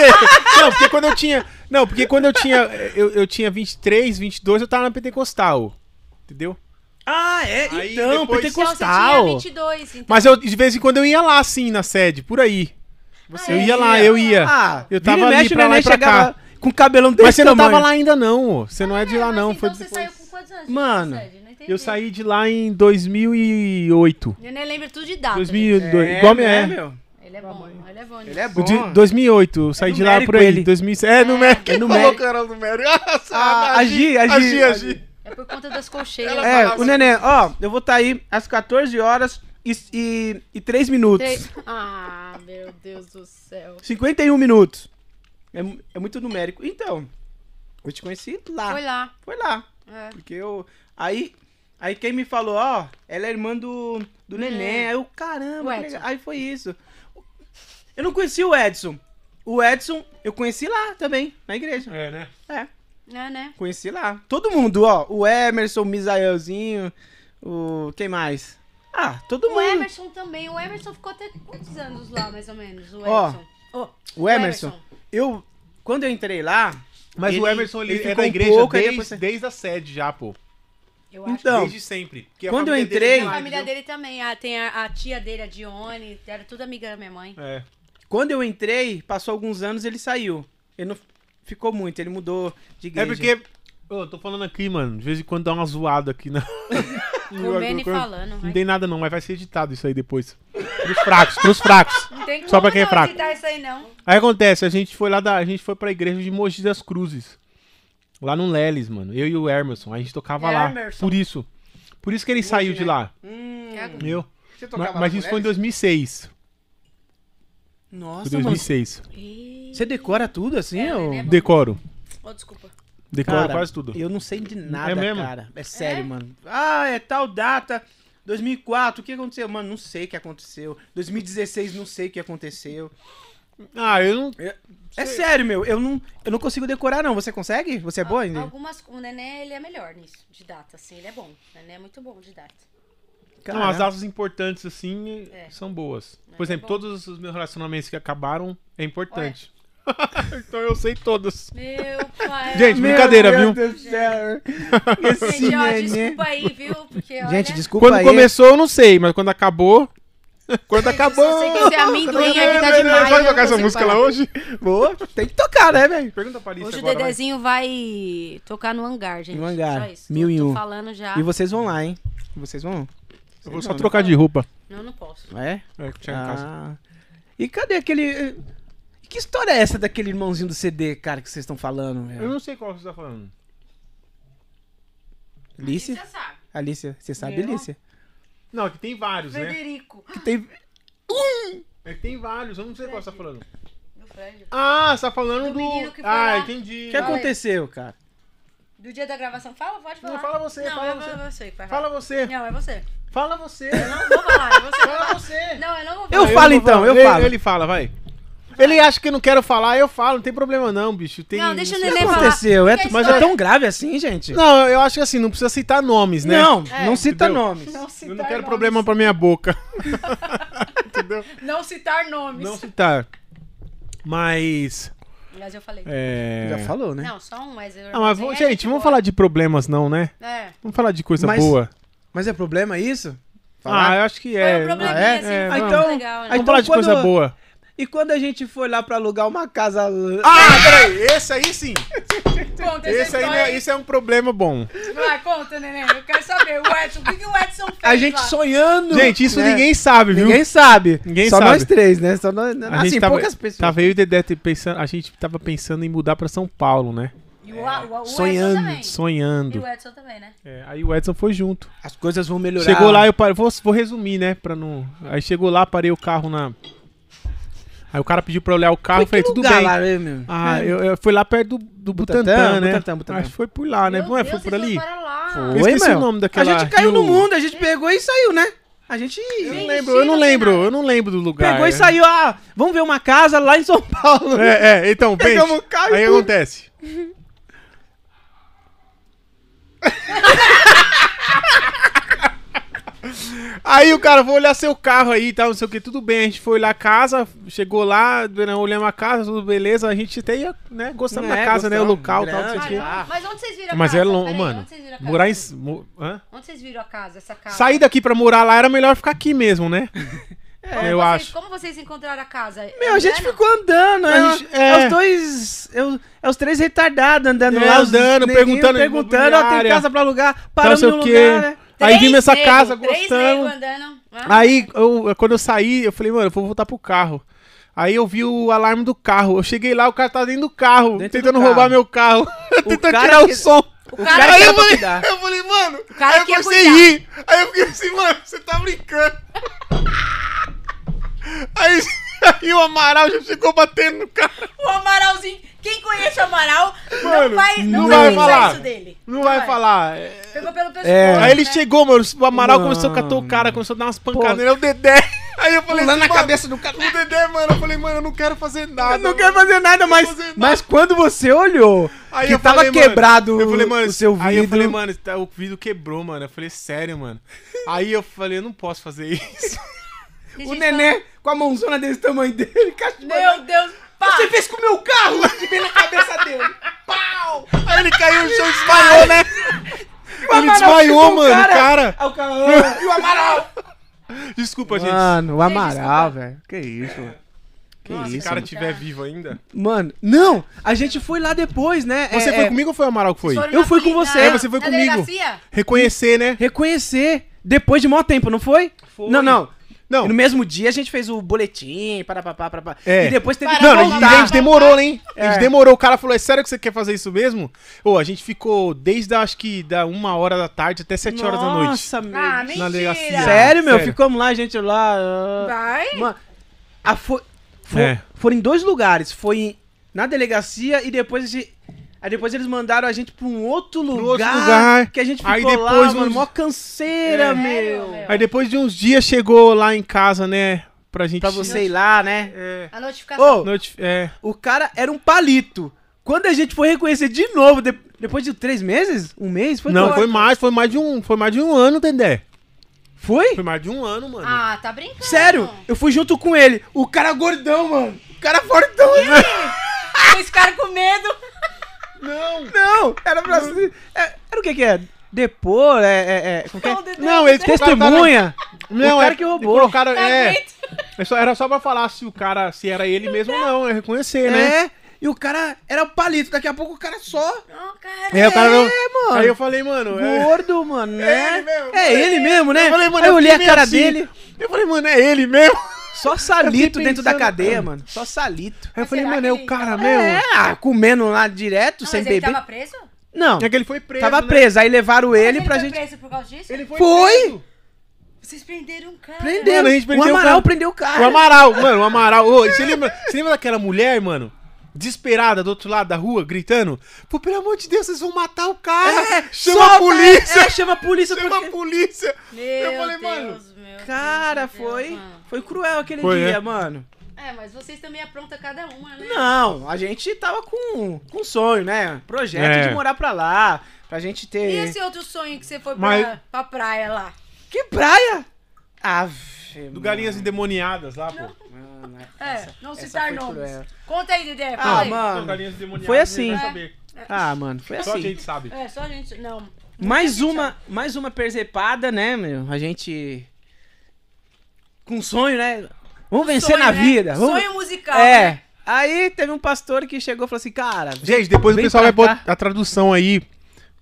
Não, porque quando eu tinha. Não, porque quando eu tinha. Eu, eu tinha 23, 22, eu tava na Pentecostal. Entendeu? Ah, é? Aí então, depois- Então você tinha pentecostal. 22, então. Mas eu, de vez em quando eu ia lá, assim, na sede, por aí. Você eu ia? ia lá, eu ia. Ah, Eu vira tava e ali mexe, pra o lá neném e pra chegava cá. com o cabelão desse Mas você não tamanho. tava lá ainda, não. ô. Você não é de lá, mas não. Então Foi você depois. saiu com quantos anos? Mano, Sede? Não entendi. Eu saí de lá em 2008. Eu nem lembro tudo de data. 2002. É, igual né, é. meu? Ele é bom, ele é bom. Ele é bom. De 2008, eu saí de lá numérico por aí. ele. 2006. É, numérico. É Quem numérico. falou que era numérico? Ah, a Gi, a Gi. Agi, agi. É por conta das colcheiras. É, o neném, ó, eu vou estar aí às 14 horas e, e, e 3 minutos. Três- Ah, meu Deus do céu. 51 minutos. É, mu- é muito numérico. Então, eu te conheci lá. Foi lá. Foi lá. É. Porque eu. Aí. Aí quem me falou, ó, ela é irmã do, do neném. Aí eu, caramba, O que Edson. legal. Aí foi isso. Eu não conheci o Edson. O Edson, eu conheci lá também, na igreja. É, né? É, É, né? conheci lá. Todo mundo, ó. O Emerson, o Misaelzinho, o. Quem mais? Ah, todo O mundo. Emerson também. O Emerson ficou até quantos anos lá, mais ou menos? O Ó, Emerson. Ó, O Emerson. Eu. Quando eu entrei lá. Mas o Ele- Emerson, ele, ele é ficou da um igreja pouco, desde, depois- desde a sede já, pô. Eu acho Então, desde sempre. Porque a quando eu família dele entrei- é A família dele também. Ah, tem a, a tia dele, a Dione. Era tudo amiga da minha mãe. É. Quando eu entrei, passou alguns anos ele saiu. Ele não ficou muito, ele mudou de É igreja. porque. Ô, eu tô falando aqui, mano. De vez em quando dá uma zoada aqui na. Comendo e falando. Não vai. tem nada não, mas vai ser editado isso aí depois. Pros fracos, pros fracos. Não tem Só pra quem é não fraco. editar isso aí, não. Aí acontece, a gente foi lá da. A gente foi pra igreja de Mogi das Cruzes. Lá no Leles, mano. Eu e o Emerson. A gente tocava lá. Emerson. Por isso. Por isso que ele saiu de né? lá. Hum, É. Eu. você Mas, mas isso foi em eles? 2006. Nossa, Foi mano. 2006. Ih. Você decora tudo assim? É, ou- né? Decoro. Oh, desculpa. Decoro Cara, quase tudo. Eu não sei de nada, É mesmo? cara. É sério, mano. Ah, é tal data. 2004, o que aconteceu? Mano, não sei o que aconteceu. 2016, não sei o que aconteceu. Ah, eu não. É sério, meu. Eu não, eu não consigo decorar, não. Você consegue? Você é boa ainda? Algumas. O Nenê, ele é melhor nisso, de data, assim. Ele é bom. O Nenê é muito bom de data. Não, as datas importantes, assim, É. são boas. Por exemplo, é todos os meus relacionamentos que acabaram é importante. Então eu sei todas. Meu pai. Gente, Meu brincadeira, Deus viu? do céu. Esse Gente, ó, desculpa aí, viu? Porque, olha, Gente, desculpa Quando aí. começou, eu não sei, mas quando acabou. Quando Gente, acabou. Sei que esse amendoim aqui tá Vai demais. não tocar essa música lá parar. hoje? Boa, tem que tocar, né, velho? Pergunta pra Alice Hoje o agora. vai. Dedezinho vai tocar no hangar, gente. No hangar, Só isso. mil e um. falando já. E vocês vão lá, hein? Vocês vão. Eu vou Vocês só vão, trocar de roupa. Não, não posso. né? É? É, que tinha em casa. Ah. E cadê aquele. Que história é essa daquele irmãozinho do CD, cara, que vocês estão falando? Eu não sei qual você tá falando. Alice? Você sabe. Alice, você sabe, Eu? Alice? Não, é que tem vários, né? Frederico. Que tem. É que tem vários, eu não sei qual você tá falando. Do Fred. Ah, você tá falando Do do. menino que foi ah, lá. entendi. O que aconteceu, cara? Do dia da gravação. Fala, pode falar. Não, fala você, Não, fala é você. você que vai Fala falar. você. Não, é você. Fala você. Eu não vou falar, é você. que Fala fala. você. Não, eu não vou Eu falar. falo não então, eu ele, falo. Ele fala, vai. Ele acha que eu não quero falar, eu falo, não tem problema não, bicho. Tem... Não, deixa o O que Nenê falar. aconteceu? É, mas é tão grave assim, gente? Não, eu acho que assim, não precisa citar nomes, né? Não, É. não cita Entendeu? nomes. Não Eu não quero nomes. problema pra minha boca. Entendeu? Não citar nomes. Não citar. Mas. Mas eu falei. É... Já falou, né? Não, só um, mas eu. Ah, mas vamos- gente, vamos falar de problemas, não, né? É. Vamos falar de coisa Mas- boa. Mas é problema isso? Ah, Falar? eu acho que Foi é. um probleminha, Ah, é? assim, É, foi muito Então- legal, né? Vamos Então, falar de quando- coisa boa. E quando a gente foi lá pra alugar uma casa. Ah, peraí, esse aí sim. Conta Esse aí, né, esse é um problema bom. Vai, conta, neném. Eu quero saber. O Edson, o que, que o Edson fez A gente lá? sonhando. Gente, isso né? ninguém sabe, viu? Ninguém sabe. Ninguém Só sabe. nós três, né? Só nós, A assim, gente tava, poucas pessoas. tava eu e o Dedé pensando, a gente tava pensando em mudar pra São Paulo, né? E o, o, Sonhando, também. E Sonhando. o Edson também, né? É, aí o Edson foi junto. As coisas vão melhorar. Chegou lá, eu parei, vou, vou resumir, né, pra não... Aí chegou lá, parei o carro na... Aí o cara pediu pra eu olhar o carro, eu falei, tudo bem. Lá, meu? Ah, eu, eu fui lá perto do, do Butantã, Butantã, né? Butantã, Butantã. Acho que foi por lá, né? Meu Não é? Deus, Foi por ali? Foi, Eu esqueci meu. o nome A daquela gente caiu no mundo, a gente pegou e saiu, né? A gente Eu não lembro, eu não lembro, eu não lembro do lugar. pegou e saiu. Ah, vamos ver uma casa lá em São Paulo. É, é, então, bem, aí acontece. Aí o cara, vou olhar seu carro aí e tal, não sei o que, tudo bem. A gente foi olhar a casa, chegou lá, né, olhamos a casa, tudo beleza. A gente até ia, né, gostamos É, da casa, né, o local e tal, não sei o. Mas onde vocês viram a Mas casa? é longe, Peraí, mano. Onde vocês viram a casa? Morar em. mo- Hã? Onde vocês viram a casa, essa casa? Sair daqui pra morar lá era melhor ficar aqui mesmo, né? Como eu vocês- acho. Como vocês encontraram a casa? Meu, a gente ficou andando. A É, gente- é é. os dois. É, é os três retardados andando É, lá. andando, perguntando perguntando. Ó, tem casa pra alugar. Sei no lugar, né? Aí vimos essa nego, casa, gostamos. andando. Ah, Aí, eu- quando eu saí, eu falei, mano, eu vou voltar pro carro. Aí eu vi o alarme do carro. Eu cheguei lá, o cara tava dentro do carro, Dentro tentando do carro. roubar meu carro. tentando cara tirar que- o som. O cara aí que eu era pra falei, cuidar. eu falei, mano, cara aí eu comecei a rir. Aí eu fiquei assim, mano, você tá brincando. Aí, aí o Amaral já chegou batendo no carro. O Amaralzinho, quem conhece o Amaral, Mano, não vai, não não vai, vai falar. isso dele. Não vai falar. é. Pegou pelo pescoço. É. Aí ele né? chegou, mano, o Amaral Não. começou a catar o cara, começou a dar umas pancadas Pô. nele, é o Dedé. Aí eu falei Pulando na mano, cabeça do cara. O Dedé, mano, eu falei, mano, eu não quero fazer nada. Eu não mano. quero fazer nada, mas, fazer nada. mas quando você olhou Aí que eu tava falei, mano, quebrado eu falei, mano, o seu vidro. Aí eu falei, mano, tá- o vidro quebrou, mano. Eu falei, sério, mano. Aí eu falei, eu não posso fazer isso. O nenê com a mãozona desse tamanho dele, falando, Meu Deus, pá. Você fez com o meu carro de bem na cabeça dele. Pau! Aí ele caiu no chão e desmaiou, né? O Ele desmaiou, mano, o cara. Aí o cara. E o Amaral? Desculpa, gente. Mano, o Amaral, velho. Que isso, mano. Que Se isso, o cara mano. estiver vivo ainda. Mano, não, a gente foi lá depois, né? Você é, foi é, comigo ou foi o Amaral que foi? Eu fui com você. É, você foi na comigo. delegacia? Reconhecer, né? Reconhecer. Depois de maior tempo, não foi? Foi. Não, não. Não. E no mesmo dia a gente fez o boletim, para papá, para papá. É. E depois teve que Para, Mano, voltar. a gente demorou, hein? A gente É. demorou. O cara falou, é sério que você quer fazer isso mesmo? Ô, a gente ficou desde, acho que, da uma hora da tarde até sete horas da noite. Nossa, meu. Ah, Na mentira. delegacia. Sério, meu? Sério. Ficamos lá, a gente lá. ah. Vai. Mano, a foi, Fo- É. Foram em dois lugares. Foi na delegacia e depois a gente- Aí depois eles mandaram a gente pra um outro lugar, outro lugar. que a gente ficou Aí lá, depois mano, uns- mó canseira, É. meu. Sério, meu? Aí depois de uns dias chegou lá em casa, né? Pra gente. Pra você ir lá, né? É. A notificação. Ô, Noti- é. o cara era um palito. Quando a gente foi reconhecer de novo, de- depois de três meses? Um mês? Foi Não, foi mais, foi mais de um, foi mais de um ano, Dendé. Foi? Foi mais de um ano, mano. Ah, tá brincando. Sério, eu fui junto com ele. O cara gordão, mano. O cara fortão. Esse cara com medo. Não. Não, era pra ser. é, Era o que que é? Depor, é. é, é é? Não, Não, colocaram- Testemunha. Não, o cara é, que roubou. Colocaram, Tá é, é só- era só pra falar se o cara, se era ele mesmo ou não, é reconhecer, né? É, e o cara era o palito. Daqui a pouco o cara só. Não, cara. É, o cara não. mano. Aí eu falei, mano, é. Gordo, mano, né? ele mesmo, é ele mesmo, né? Eu falei, mano, Aí eu olhei a cara assim. dele. Eu falei, mano, é ele mesmo. Só salito dentro da cadeia, cara. mano. Só salito. Aí eu falei, será mano, que é o ele cara tava- mesmo. É, ah, comendo lá direto, Não, sem mas ele beber. tava preso? Não, É que ele foi preso. tava né? preso. Aí levaram ele Mas pra foi gente. preso por causa disso? Ele foi, Foi? preso. Vocês prenderam um cara. Prendeu. Mano, a gente o prendeu o Amaral cara. prendeu o O cara. Amaral, mano, o Amaral. Ô, você, lembra, você lembra daquela mulher, mano? Desesperada do outro lado da rua, gritando: Pô, pelo amor de Deus, vocês vão matar o cara! É, chama solta, a polícia! É, chama a polícia. Chama porque- a polícia! Meu Eu falei, Deus, mano, meu Cara, Deus, meu foi. Deus, mano. Foi cruel aquele Foi, dia, é? mano. É, mas vocês também aprontam cada uma, né? Não, a gente tava com, com sonho, né? Projeto É. de morar pra lá. Pra gente E ter. esse outro sonho que você foi pra, Mas- pra praia lá? Que praia? Ave, Do Galinhas Endemoniadas lá, pô. Mano, É, essa- não essa citar foi nomes. Conta aí, Dedé. Ah, aí. mano. Foi assim. É. Ah, mano, foi Só a assim. gente sabe. É, só a gente. Não. Mais gente uma, mais uma percepada, né, meu? A gente. Com sonho, né? Vamos vencer Sonho, na né? vida. Vamos... Sonho musical. É. né? Aí teve um pastor que chegou e falou assim, cara. Gente, depois o pessoal vai pôr a tradução aí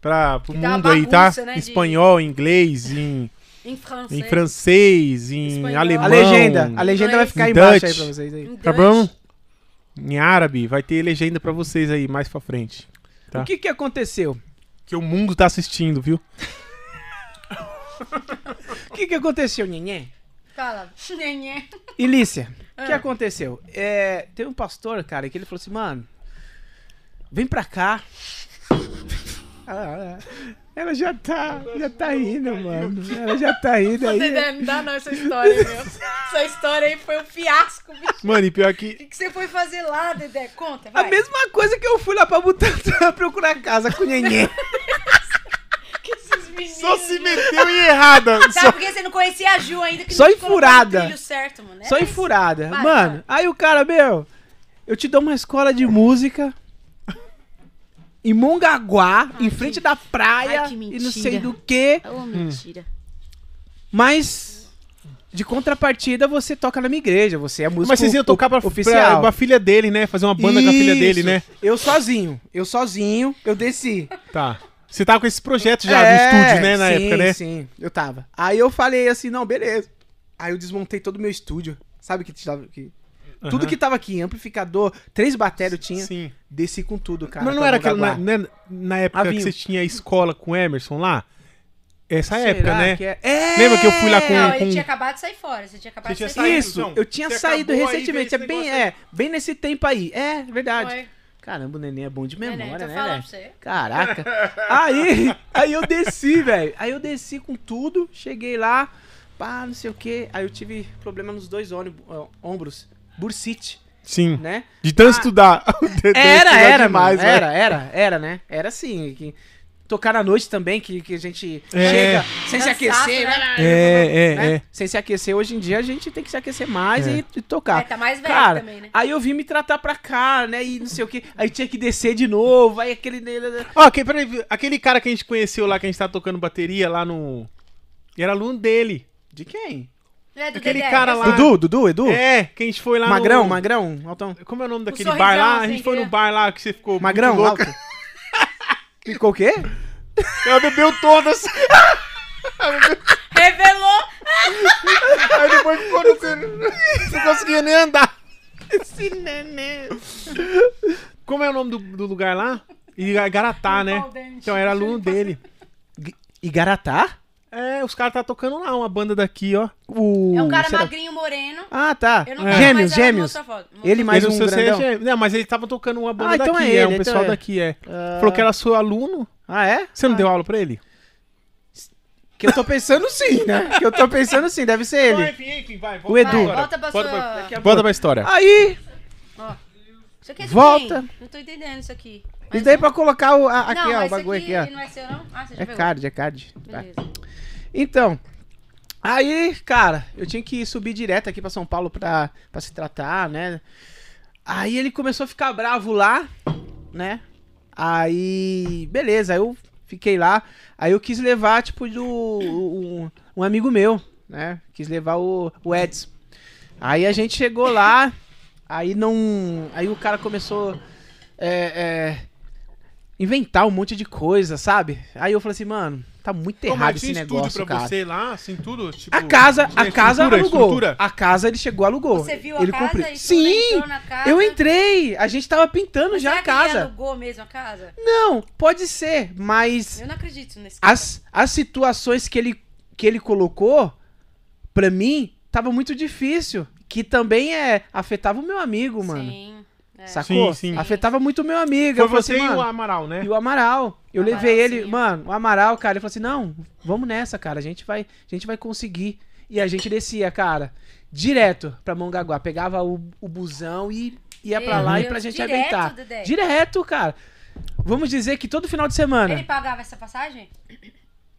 pra, pro Que tá uma mundo aí, tá? bagunça, né, Em de- espanhol, em inglês, em, Em francês. em francês, em Espanhol. alemão. A legenda. A legenda vai ficar Em embaixo aí Dutch. pra vocês aí. Em Tá Dutch. bom? Em árabe, vai ter legenda pra vocês aí mais pra frente. Tá. O que que aconteceu? Que o mundo tá assistindo, viu? O que que aconteceu, Nhenhé? Fala. Nenhé. Ilícia, o que Ah. aconteceu? É, tem um pastor, cara, que ele falou assim, mano, vem pra cá. Ah, ela já tá, já tá indo, mano. Ela já tá indo aí. Dedé, não dá não essa história, meu. Essa história aí foi um fiasco, bicho. Mano, e pior O que. que, que você foi fazer lá, Dedé? Conta, A vai. mesma coisa que eu fui lá pra Butantã procurar casa com o Nhenhé. Que esses meninos, Só se meteu em errada. Sabe Só... por que você não conhecia a Ju ainda? Que Só não em te colocou furada. no trilho certo, mano. Só Era em isso. furada. Vai, Mano, aí o cara, meu, eu te dou uma escola de música em Mongaguá, em frente da praia Ai, que e não sei do que, Ô, mentira. mas de contrapartida você toca na minha igreja, você é músico Mas vocês iam tocar pra, oficial. pra, pra filha dele, né? Fazer uma banda com a filha dele, Isso. né? Eu sozinho, eu sozinho, eu desci. Tá. Você tava com esse projeto já É, no estúdio, né? Na sim, época, né? Sim, eu tava. Aí eu falei assim, não, beleza. Aí eu desmontei todo o meu estúdio. Sabe que, tava- que tudo que tava aqui, amplificador, três batérias tinha. Sim. Desci com tudo, cara. Mas não era aquela. Na, né, na época Avinho. que você tinha escola com o Emerson lá? Essa Será época, né? é? É! Lembra que eu fui lá com- Não, com- ele tinha acabado de sair fora. Você tinha acabado Você de tinha sair saído, Isso, então? eu tinha saído recentemente. É bem, é, bem nesse tempo aí. É, verdade. Foi. Caramba, o neném é bom de Neném, memória, tô né, falando velho? pra você. Caraca. Aí, aí eu desci, velho. Aí eu desci com tudo, cheguei lá, pá, não sei o que. Aí eu tive problema nos dois ônibus, ó, ombros, bursite, Sim. né? De tanto Ah. estudar. De Era, estudar era, demais, mano. né? Era, era, era, né? Era assim. Que... Tocar na noite também, que, que a gente É. chega sem se aquecer, né? né? É, é, né? é. Sem se aquecer, hoje em dia a gente tem que se aquecer mais É. e, e tocar. É, tá mais velho Cara, também, né? aí eu vim me tratar pra cá, né? E não sei o que. Aí tinha que descer de novo. Aí aquele. Ó, que, peraí, aquele cara que a gente conheceu lá, que a gente tava tocando bateria lá no. Era aluno dele. De quem? É do Aquele Dedé, cara lá. Dudu, Dudu, Edu? É, que a gente foi lá magrão, no... magrão, altão. Como é o nome daquele sorrisão, bar lá? A assim, gente foi que no é- bar lá que você ficou muito Magrão, louca. alto. Ficou o quê? Ela bebeu todas. Revelou! Aí depois ficou no... Não conseguia nem andar. Esse neném. Como é o nome do, do lugar lá? Igaratá, né? Então era aluno dele. Igaratá? É, os caras tá tocando lá, uma banda daqui, ó. O... É um cara será- magrinho moreno. Ah, tá. Eu não É. Gêmeos, gêmeos. Ele mais Mas um é grandão. gêmeo. Não, mas ele tava tocando uma banda Ah, então daqui, é é, ele, um então pessoal é. daqui, é. Ah, Falou que era seu aluno. Ah, é? Você não Ah, deu aula pra ele? Que eu tô pensando sim, né? Que eu tô pensando sim, deve ser ele. enfim, enfim, vai. O Edu. Vai, volta pra Volta sua... pra- Volta pra história. Aí, Isso aqui é de Volta. quem? Não tô entendendo isso aqui. Isso daí é pra colocar o, a- aqui, ó, mas o bagulho isso aqui, ó. não é seu, não? Ah, você já É pegou. card, é card. Tá. Beleza. Então, aí, cara, eu tinha que subir direto aqui pra São Paulo pra, pra se tratar, né? Aí ele começou a ficar bravo lá, né? Aí, beleza, aí eu fiquei lá. Aí eu quis levar, tipo, do, um, um amigo meu, né? Quis levar o, o Edson. Aí a gente chegou lá, aí não. Aí o cara começou. É, é, inventar um monte de coisa, sabe? Aí eu falei assim, mano, tá muito errado esse tinha negócio, estúdio pra cara. você lá, assim, tudo? Tipo, A casa, a casa alugou. estrutura? A casa ele chegou, alugou. Você viu a ele casa comprou. e Sim, casa? eu entrei. A gente tava pintando Mas já será a que ele casa. alugou mesmo a casa? Não, pode ser, mas Eu não acredito nesse cara. as, as situações que ele, que ele colocou, pra mim, tava muito difícil. Que também é. Afetava o meu amigo, mano. Sim. É. Sacou? Sim, sim. Afetava muito o meu amigo. Foi eu falei você assim, e o Amaral, né? E o Amaral. Eu Amaral, levei ele, sim. mano, o Amaral, cara, ele falou assim: "Não, vamos nessa, cara. A gente vai, a gente vai conseguir". E a gente descia, cara, direto pra Mongaguá, pegava o, o busão e ia pra Meu lá e Deus, pra gente direto, arrebentar. Dedé? Direto, cara. Vamos dizer que todo final de semana. Ele pagava essa passagem?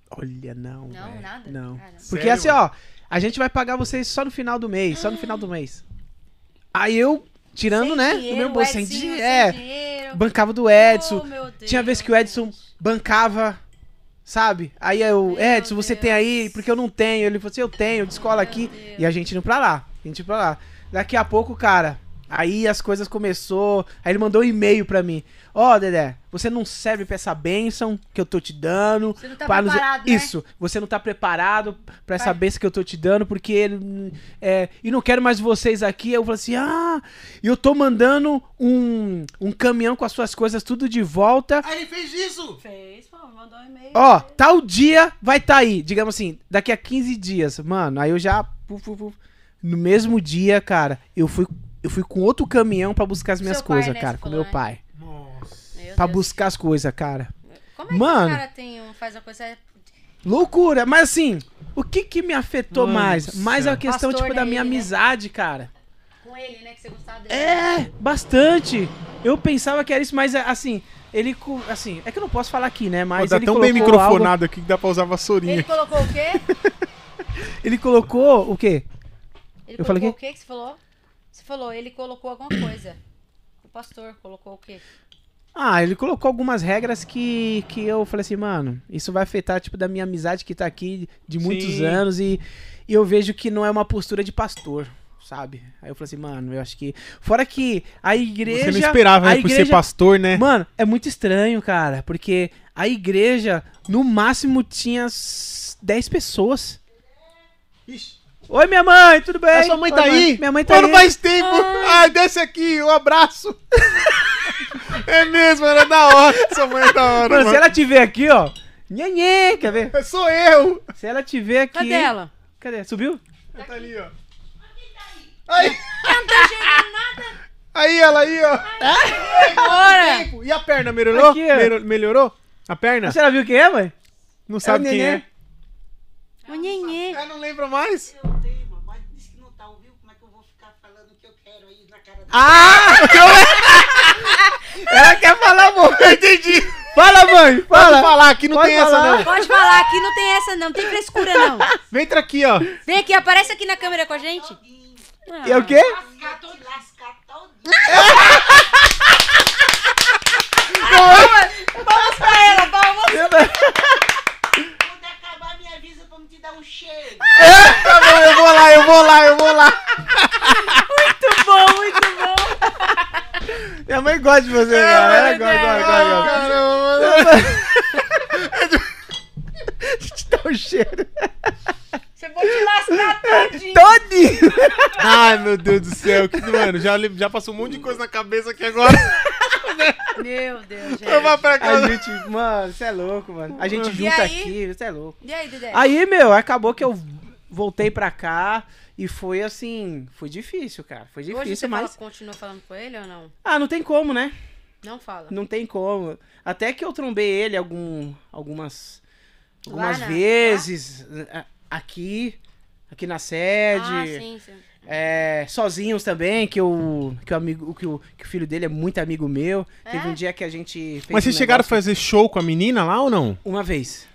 Olha, não. Não, velho, nada? Não. Caramba. Porque Sério, assim, ó, a gente vai pagar vocês só no final do mês, só no final do mês. Aí eu tirando, Sem né, dinheiro, do meu bolso sem dinheiro, é, dinheiro. bancava do Edson. Oh. Tinha vez que o Edson bancava, sabe? Aí eu, Meu Edson, você Deus. tem aí? Porque eu não tenho. Ele falou assim, eu tenho, de escola aqui. Deus. E a gente indo pra lá. A gente indo pra lá. Daqui a pouco, cara, aí as coisas começou. Aí ele mandou um e-mail pra mim. Ó, Dedé, você não serve pra essa bênção que eu tô te dando. Você não tá pra nos- preparado, né? Isso, você não tá preparado pra essa bênção que eu tô te dando, porque. É, e não quero mais vocês aqui. Eu falei assim: ah, e eu tô mandando um, um caminhão com as suas coisas tudo de volta. Ah, ele fez isso! Fez, pô, mandou um e-mail. Ó, tal dia vai tá aí. Digamos assim, daqui a 15 dias. Mano, aí eu já. No mesmo dia, cara, eu fui, eu fui com outro caminhão pra buscar as minhas coisas, né, cara. Com meu né? pai. Nossa. Pra Deus. buscar as coisas, cara. Como é Mano. que o cara tem um, faz uma coisa... Loucura. Mas assim, o que que me afetou Mano mais? Mais céu. a questão, Pastor, tipo, da né, minha ele, né? amizade, cara. Com ele, né? Que você gostava dele. É, bastante. Eu pensava que era isso, mas assim, ele. Assim, é que eu não posso falar aqui, né? Pô, Mas tá ele tão bem colocou algo- microfonado aqui que dá pra usar vassourinha. Ele colocou o quê? Ele colocou o quê? Ele Eu falei colocou o quê que você falou? Você falou, ele colocou alguma coisa. O pastor colocou o quê? Ah, ele colocou algumas regras que, que eu falei assim, mano, isso vai afetar, tipo, da minha amizade que tá aqui de muitos Sim. anos e, e eu vejo que não é uma postura de pastor, sabe? Aí eu falei assim, mano, eu acho que. Fora que a igreja. Você não esperava, a né, por ser igreja- pastor, né? Mano, é muito estranho, cara, porque a igreja, no máximo, tinha s- 10 pessoas. Oi, minha mãe, tudo bem? A sua mãe Oi, tá aí? Minha mãe tá não aí. faz tempo! Ai, desce aqui, um abraço! é mesmo, era da hora. Sua mãe é da hora, Mano, mano. se ela te ver aqui, ó. Nhenhê, quer ver? Sou eu! Se ela te ver aqui. Cadê ela? Cadê? Subiu? Ela tá ali, ó. Aí! Aí, ela aí, ó. Bora! Tempo. E a perna, melhorou? Aqui. Melhorou-? A perna? Você ela viu quem é, mãe? Não sabe o quem é? O nhenhê. Ela não lembra mais? Eu Ah! ela quer falar, amor. Entendi! Fala, mãe. Pode Fala. falar, aqui não Pode tem essa falar. não. Pode falar, aqui não tem essa não, não tem frescura não. Vem entrar aqui, ó. Vem aqui, aparece aqui na câmera com a gente. Ah. E é o quê? Lascar todo, lascar todo. Vamos pra ela, vamos. Quando acabar, me avisa pra me te dar um cheiro. Tá bom, eu vou lá, eu vou lá, eu vou lá. Muito bom, muito bom. Minha mãe gosta de você, cara. Ela gosta, gosta, gosta, gosta. Caramba, mano. Te dar um cheiro. Você vou te lascar todinho. Todinho. Ai, meu Deus do céu. Que, mano, já, já passou um monte de coisa na cabeça aqui agora. Meu Deus, gente. Eu vou pra A casa. gente, mano, você é louco, mano. A gente E junta aí? aqui, você é louco. E aí, Dedé? Aí, meu, acabou que eu voltei pra cá e foi assim, foi difícil, cara. Foi Hoje difícil, você mas fala, continua falando com ele ou não? ah, não tem como, né? Não fala. Não tem como. Até que eu trombei ele algum, algumas algumas Lá vezes a- aqui, aqui na sede. Ah, sim, sim. É, sozinhos também, que o que o amigo, que o, que o filho dele é muito amigo meu. É? Teve um dia que a gente fez Mas vocês um chegaram a fazer show com a menina lá ou não? uma vez.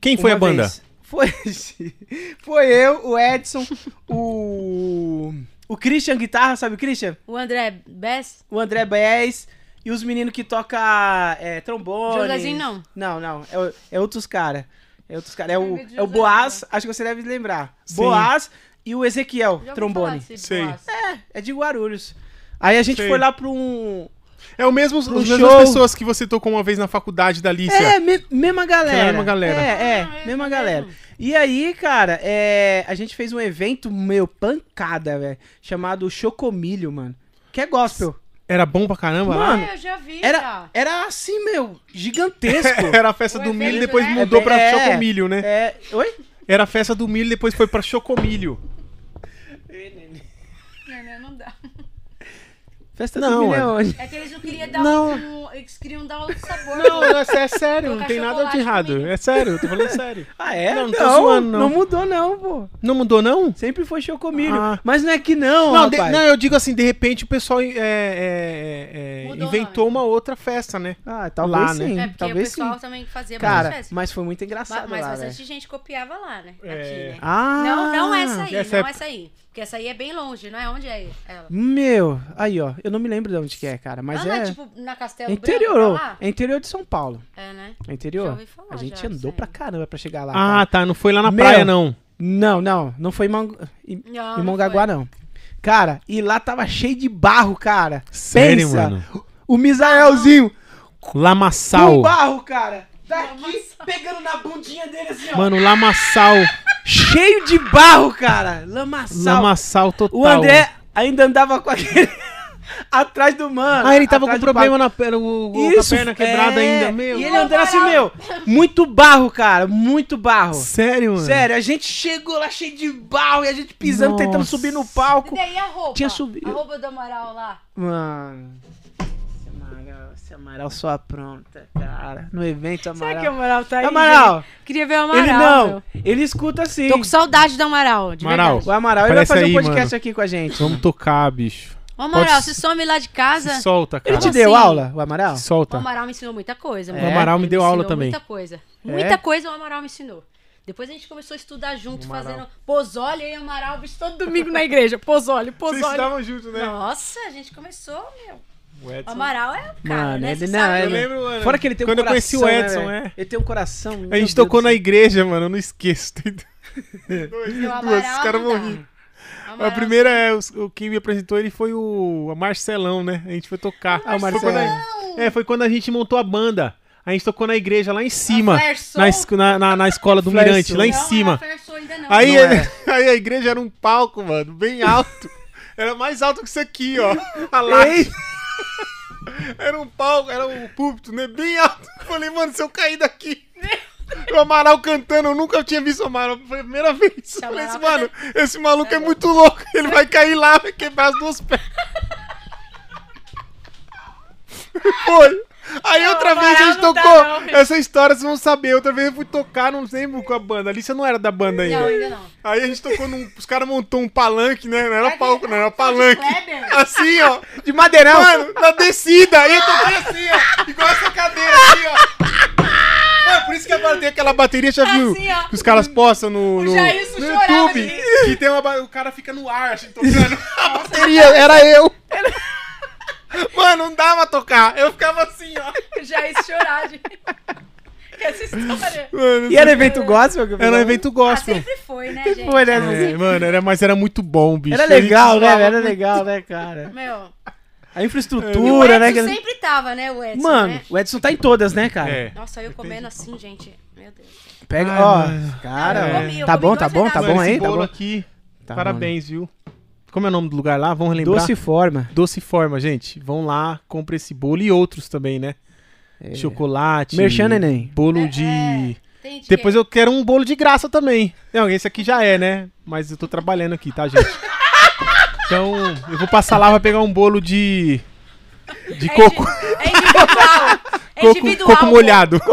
Quem foi Uma a banda? vez. Foi, foi eu, o Edson, o o Christian guitarra, sabe o Christian? O André Bess? O André Bez e os meninos que toca é, trombone. Josézinho não. Não, não, é, é outros cara. É outros cara, é o, é o Boaz, acho que você deve lembrar. Sim. Boaz e o Ezequiel, trombone. Sei. Boaz. É de Guarulhos. Aí a gente Sei. foi lá pra um. É o mesmo, as mesmas pessoas que você tocou uma vez na faculdade da Alicia. É, me- mesma galera. Mesma galera. É, é, Ah, é mesma mesmo. galera. E aí, cara, é, a gente fez um evento, meu, pancada, velho, chamado Chocomilho, mano. Que é gospel. Era bom pra caramba lá? Mano, É, eu já vi, Era, já. era assim, meu, gigantesco. Era a festa O do milho e depois né? mudou pra É. Chocomilho, né? É. Oi? Era a festa do milho e depois foi pra Chocomilho. Não, não, não dá. Festa Não, do milho é. é que eles não queriam dar Não. um, Eles queriam dar outro sabor. Não, é, é sério, não tem nada de errado. comigo. É sério, eu tô falando sério. Ah, é? Não, Não, não tô zoando, não. não mudou, não, pô. Não mudou, não? Sempre foi chocomilho. Ah. Mas não é que não, Não, de- não, eu digo assim, de repente o pessoal é, é, é, é, Mudou inventou uma outra festa, né? Ah, talvez Lá, né? sim. É porque talvez o pessoal sim. também fazia Cara, festa. mas foi muito engraçado mas lá, bastante velho. gente copiava lá, né? É. Aqui, né? Ah, Não, não essa aí, não é- essa aí. Porque essa aí é bem longe, não é? Onde é ela? Meu, aí ó, eu não me lembro de onde que é, cara, mas ah, não é, é tipo na Castelo Branco, interior, lá? é interior de São Paulo, É, né? é interior. Já ouvi falar a gente já andou pra caramba pra chegar lá. Ah, cara. tá, não foi lá na Meu. praia, não. Não, não, não foi em, Mang... em, Não, em não Mongaguá foi. não. Cara, e lá tava cheio de barro, cara. Sério, Pensa, mano? o Misaelzinho Lamaçal. com barro, cara. Daqui, pegando na bundinha dele assim, ó. Mano, lamaçal. Cheio de barro, cara. Lamaçal. Lamaçal total. O André ainda andava com aquele atrás do mano. Ah, ele tava com problema na perna, o, o- com a Isso, perna quebrada é. ainda, meu. E ele andando assim, meu, muito barro, cara, muito barro. Sério, mano? Sério, a gente chegou lá cheio de barro e a gente pisando, tentando Nossa. subir no palco. E daí a roupa? Tinha subido. A roupa do Amaral lá. Mano, Amaral, só apronta, cara. No evento, Será Amaral. que o Amaral tá aí? Amaral, gente? Queria ver o Amaral. ele não, meu. ele escuta sim. Tô com saudade do Amaral, de Amaral. verdade. O Amaral, ele vai fazer aí, um podcast mano. aqui com a gente. Vamos tocar, bicho. Ô, Amaral, Pode- se some lá de casa. Se solta, cara. Ele te deu assim? aula, o Amaral? Se O solta. Amaral me ensinou muita coisa. É? O Amaral me Ele deu aula ensinou também. Muita coisa. É? Muita coisa o Amaral me ensinou. Depois a gente começou a estudar junto, O Amaral. fazendo pozole e o Amaral, bicho, todo domingo na igreja. Pozole, Vocês pozole. estavam juntos, né? Nossa, a gente começou, meu. O Edson. Amaral é o cara, Mano, né? ele não, sabe, ele- Eu né? lembro, mano. Fora que ele tem um Quando eu coração, conheci o né, Edson, velho? é. Ele tem um coração. A gente Deus tocou na igreja, mano. Eu não esqueço. Duas, Amaral os caras rir. O A primeira é, os- o quem me apresentou ele foi o Marcelão, né? A gente foi tocar. Ah, o Foi quando a- Marcelão. é, foi quando a gente montou a banda. A gente tocou na igreja lá em cima. Na, na, na, na escola do Mirante, Soul. lá em Não, cima. Não, Ferso ainda não. Aí, Não ele- aí a igreja era um palco, mano, bem alto. Era mais alto que isso aqui, ó. A laje. Era um palco, era um púlpito, né? Bem alto. Eu falei, mano, se eu cair daqui. O Amaral cantando, eu nunca tinha visto o Amaral, foi a primeira vez. Eu falei assim, mano, esse maluco é muito louco, ele vai cair lá, vai quebrar as duas pernas. Foi. Aí Não, outra vez a gente tocou. não. Essa história vocês vão saber. Outra vez eu fui tocar, não lembro com a banda. Ali você não era da banda ainda. Não, ainda não. Aí a gente tocou num. Os caras montou um palanque, né? Não era palco, não, era palanque. Assim, ó. de madeirão. Mano, na descida. Aí eu toquei assim, ó. Igual essa cadeira assim, ó. Mano, por isso que agora tem aquela bateria, já viu? Assim, ó. Que os caras postam no, no, no YouTube. Que tem uma. O cara fica no ar, assim, tocando. A bateria era eu. Mano, não dava tocar. Eu ficava assim, ó. Já ia chorar, gente. Essa história. Mano, E era evento gospel? que eu era um evento Ah, gospel. sempre foi, né, gente? Foi, né? É, mano, era, mas era muito bom, bicho. Era legal, né? Era legal, né, cara? Meu, A o infraestrutura, né? Edson que- sempre tava, né, o Edson, Mano, né? o Edson tá em todas, né, cara? É. Nossa, eu comendo assim, gente. Meu Deus. Pega, Ai, ó, mano. cara, Eu ó. comi, eu tá comi bom, tá bom, tá bom aí? Tá bom. aqui, Tá parabéns, viu? Como é o nome do lugar lá? Vamos relembrar? Doce forma. Doce Forma, gente. Vão lá, compra esse bolo e outros também, né? É. Chocolate. Merchan, neném. Bolo de. Tem de Depois eu quero um bolo de graça também. Não, esse aqui já é, né? Mas eu tô trabalhando aqui, tá, gente? Então, eu vou passar lá pra pegar um bolo de. De É coco. indi- É individual. É Coco, individual. coco molhado.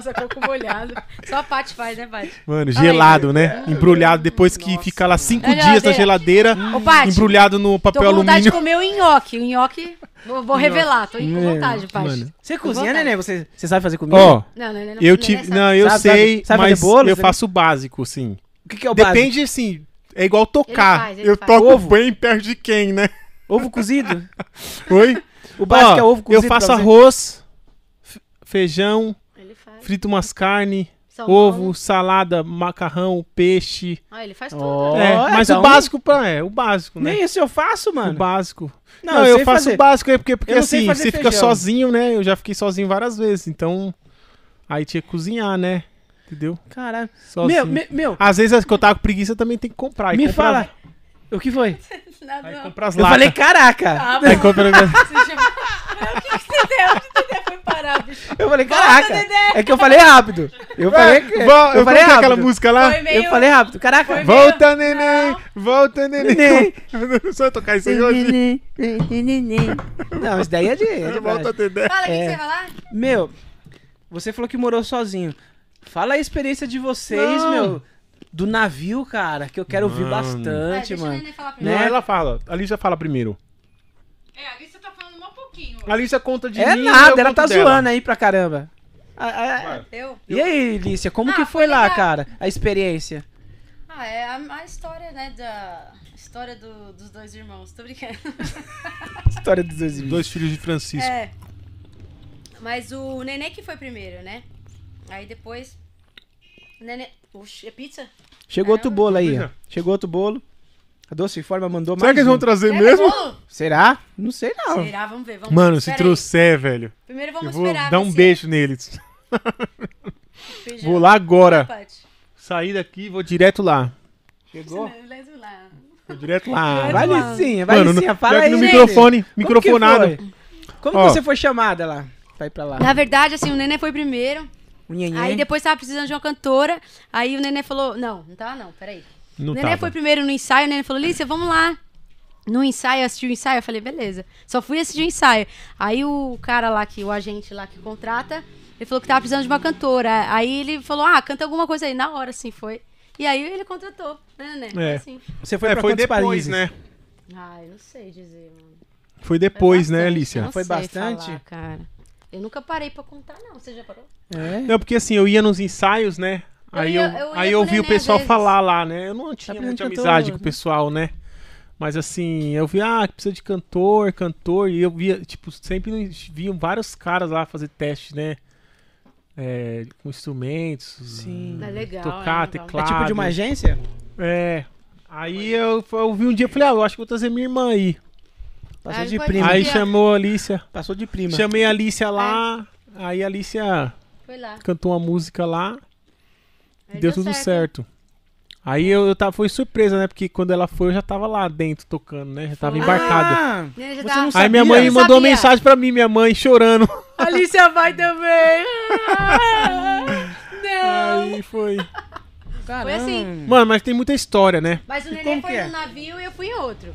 Nossa, coco molhado. Só a Paty faz, né, Paty? Mano, gelado, né? Embrulhado depois que fica lá cinco Na dias na geladeira. Ô, Paty, Embrulhado no tô papel com vontade de alumínio. comer o nhoque. O nhoque, vou, vou revelar. Tô com vontade, Paty. Mano. Você cozinha, neném? Você, você sabe fazer comida? Ó, Não, não, não. eu não, tive. não, Não, eu Sabe- sei, sabe- mas bolo? eu Você- faço o básico, sim. O que, que é o básico? Depende, assim. É igual tocar. faz, ele eu faz. toco Ovo. bem perto de quem, né? Ovo cozido? Oi? O básico Ó, é ovo cozido Eu faço arroz, feijão, Faz. frito umas carnes, Salmão. ovo, salada, macarrão, peixe. Ah, ele faz tudo. Ó, é, mas então- o básico pra, é, o básico, né? Nem isso eu faço, O mano. básico. Não, Não, eu eu, faço fazer. o básico aí porque, porque assim, você fica feijão. sozinho, né? Eu já fiquei sozinho várias vezes, então aí tinha que cozinhar, né? Entendeu? Caralho. Sozinho. Meu, me- meu, Às vezes que eu tava com preguiça também tem que comprar. Me compra- fala. O que foi? Nada, Aí não. compra as Eu falei, caraca. Ah, Aí compra... Você chama- O que que você deu? O Dedé foi parar, bicho? Eu falei, caraca. É que eu falei rápido. Eu falei que. Vol- Eu falei falei rápido. aquela música lá. Meio... Eu falei rápido. Caraca. Foi Volta, neném! Volta, neném! Neném. Só eu tocar isso aí hoje. Não, isso daí é de. É de Volta. Dedé. Fala, o que, É. você vai falar? Meu, você falou que morou sozinho. Fala a experiência de vocês, Não. meu. Do navio, cara, que eu quero ouvir Mano. É, bastante, deixa a mano. Falar Não, primeiro. Né? ela fala. A Lígia fala primeiro. É, você tá falando um pouquinho. A Lígia conta de É mim. eu nada, ela tá dela. zoando aí pra caramba. Ah, ah, Vai. Eu? E aí, Lícia, como Ah, que foi foi lá, legal. cara? A experiência? Ah, é a, a história, né, da... História do- dos dois irmãos. Tô brincando. História dos dois irmãos. Dois filhos de Francisco. É. Mas o Nenê que foi primeiro, né? Aí depois... O Nenê... Oxi, é pizza? Chegou outro bolo aí, ó. Lícia. Chegou outro bolo. A Doce Forma mandou Será mais que eles vão um. trazer Quer mesmo? bolo? Será? Não sei não. Será? Vamos ver, vamos Mano, ver. se Pera aí. trouxer, velho, Primeiro eu vamos vou esperar. dar um beijo neles. feijão. Vou lá agora. Sair daqui e vou direto lá. Chegou? Vou direto lá. Vai. Licinha, vai, Mano, Licinha, no, fala aí. no gente. microfone, Como que microfonado. Como Ó. que você foi chamada lá? Pra ir pra lá. Na verdade, assim, o Nenê foi primeiro. Aí depois tava precisando de uma cantora. Aí o Nenê falou: Não, não tava não, peraí. Não o Nenê tava. foi primeiro no ensaio, o Nenê falou: Lícia, vamos lá. No ensaio, assistiu o ensaio, eu falei, beleza. Só fui assistir o ensaio. Aí o cara lá, que, o agente lá que contrata, ele falou que tava precisando de uma cantora. Aí ele falou, ah, canta alguma coisa aí. Na hora, assim, foi. E aí ele contratou, né, Nenê? Foi É. assim. Você foi É, pra foi depois, países? né? Ah, eu não sei dizer, mano. Foi depois, Foi né, bastante, Alicia? não Foi sei bastante? falar, cara. Eu nunca parei pra contar, não. Você já parou? É. Não, porque assim, eu ia nos ensaios, né? Eu Aí eu, eu ia aí eu o ouvi o pessoal falar lá, né? Eu não tinha Tá muita aprendendo amizade com o pessoal, né? Mas assim, eu vi, ah, que precisa de cantor, cantor, e eu via, tipo, sempre viam vários caras lá fazer teste, né? É, com instrumentos. Sim. É legal. Tocar, é legal. É teclado. tipo de uma agência? É. Aí eu, eu vi um dia e falei, ah, eu acho que vou trazer minha irmã aí. Passou Aí de prima. Aí chamou a Alicia. Passou de prima. Chamei a Alicia lá. Aí a Alicia Foi lá. cantou uma música lá. Aí deu, tudo certo. Aí eu, eu tava, foi surpresa, né? Porque quando ela foi, eu já tava lá dentro tocando, né? Já tava embarcado. Ah, já tava- não Aí minha mãe Eu mandou sabia. mensagem pra mim, minha mãe chorando. Alicia vai também. Não. Aí foi. Foi assim. Mano, mas tem muita história, né? Mas o Nenê como foi é? num navio e eu fui em outro.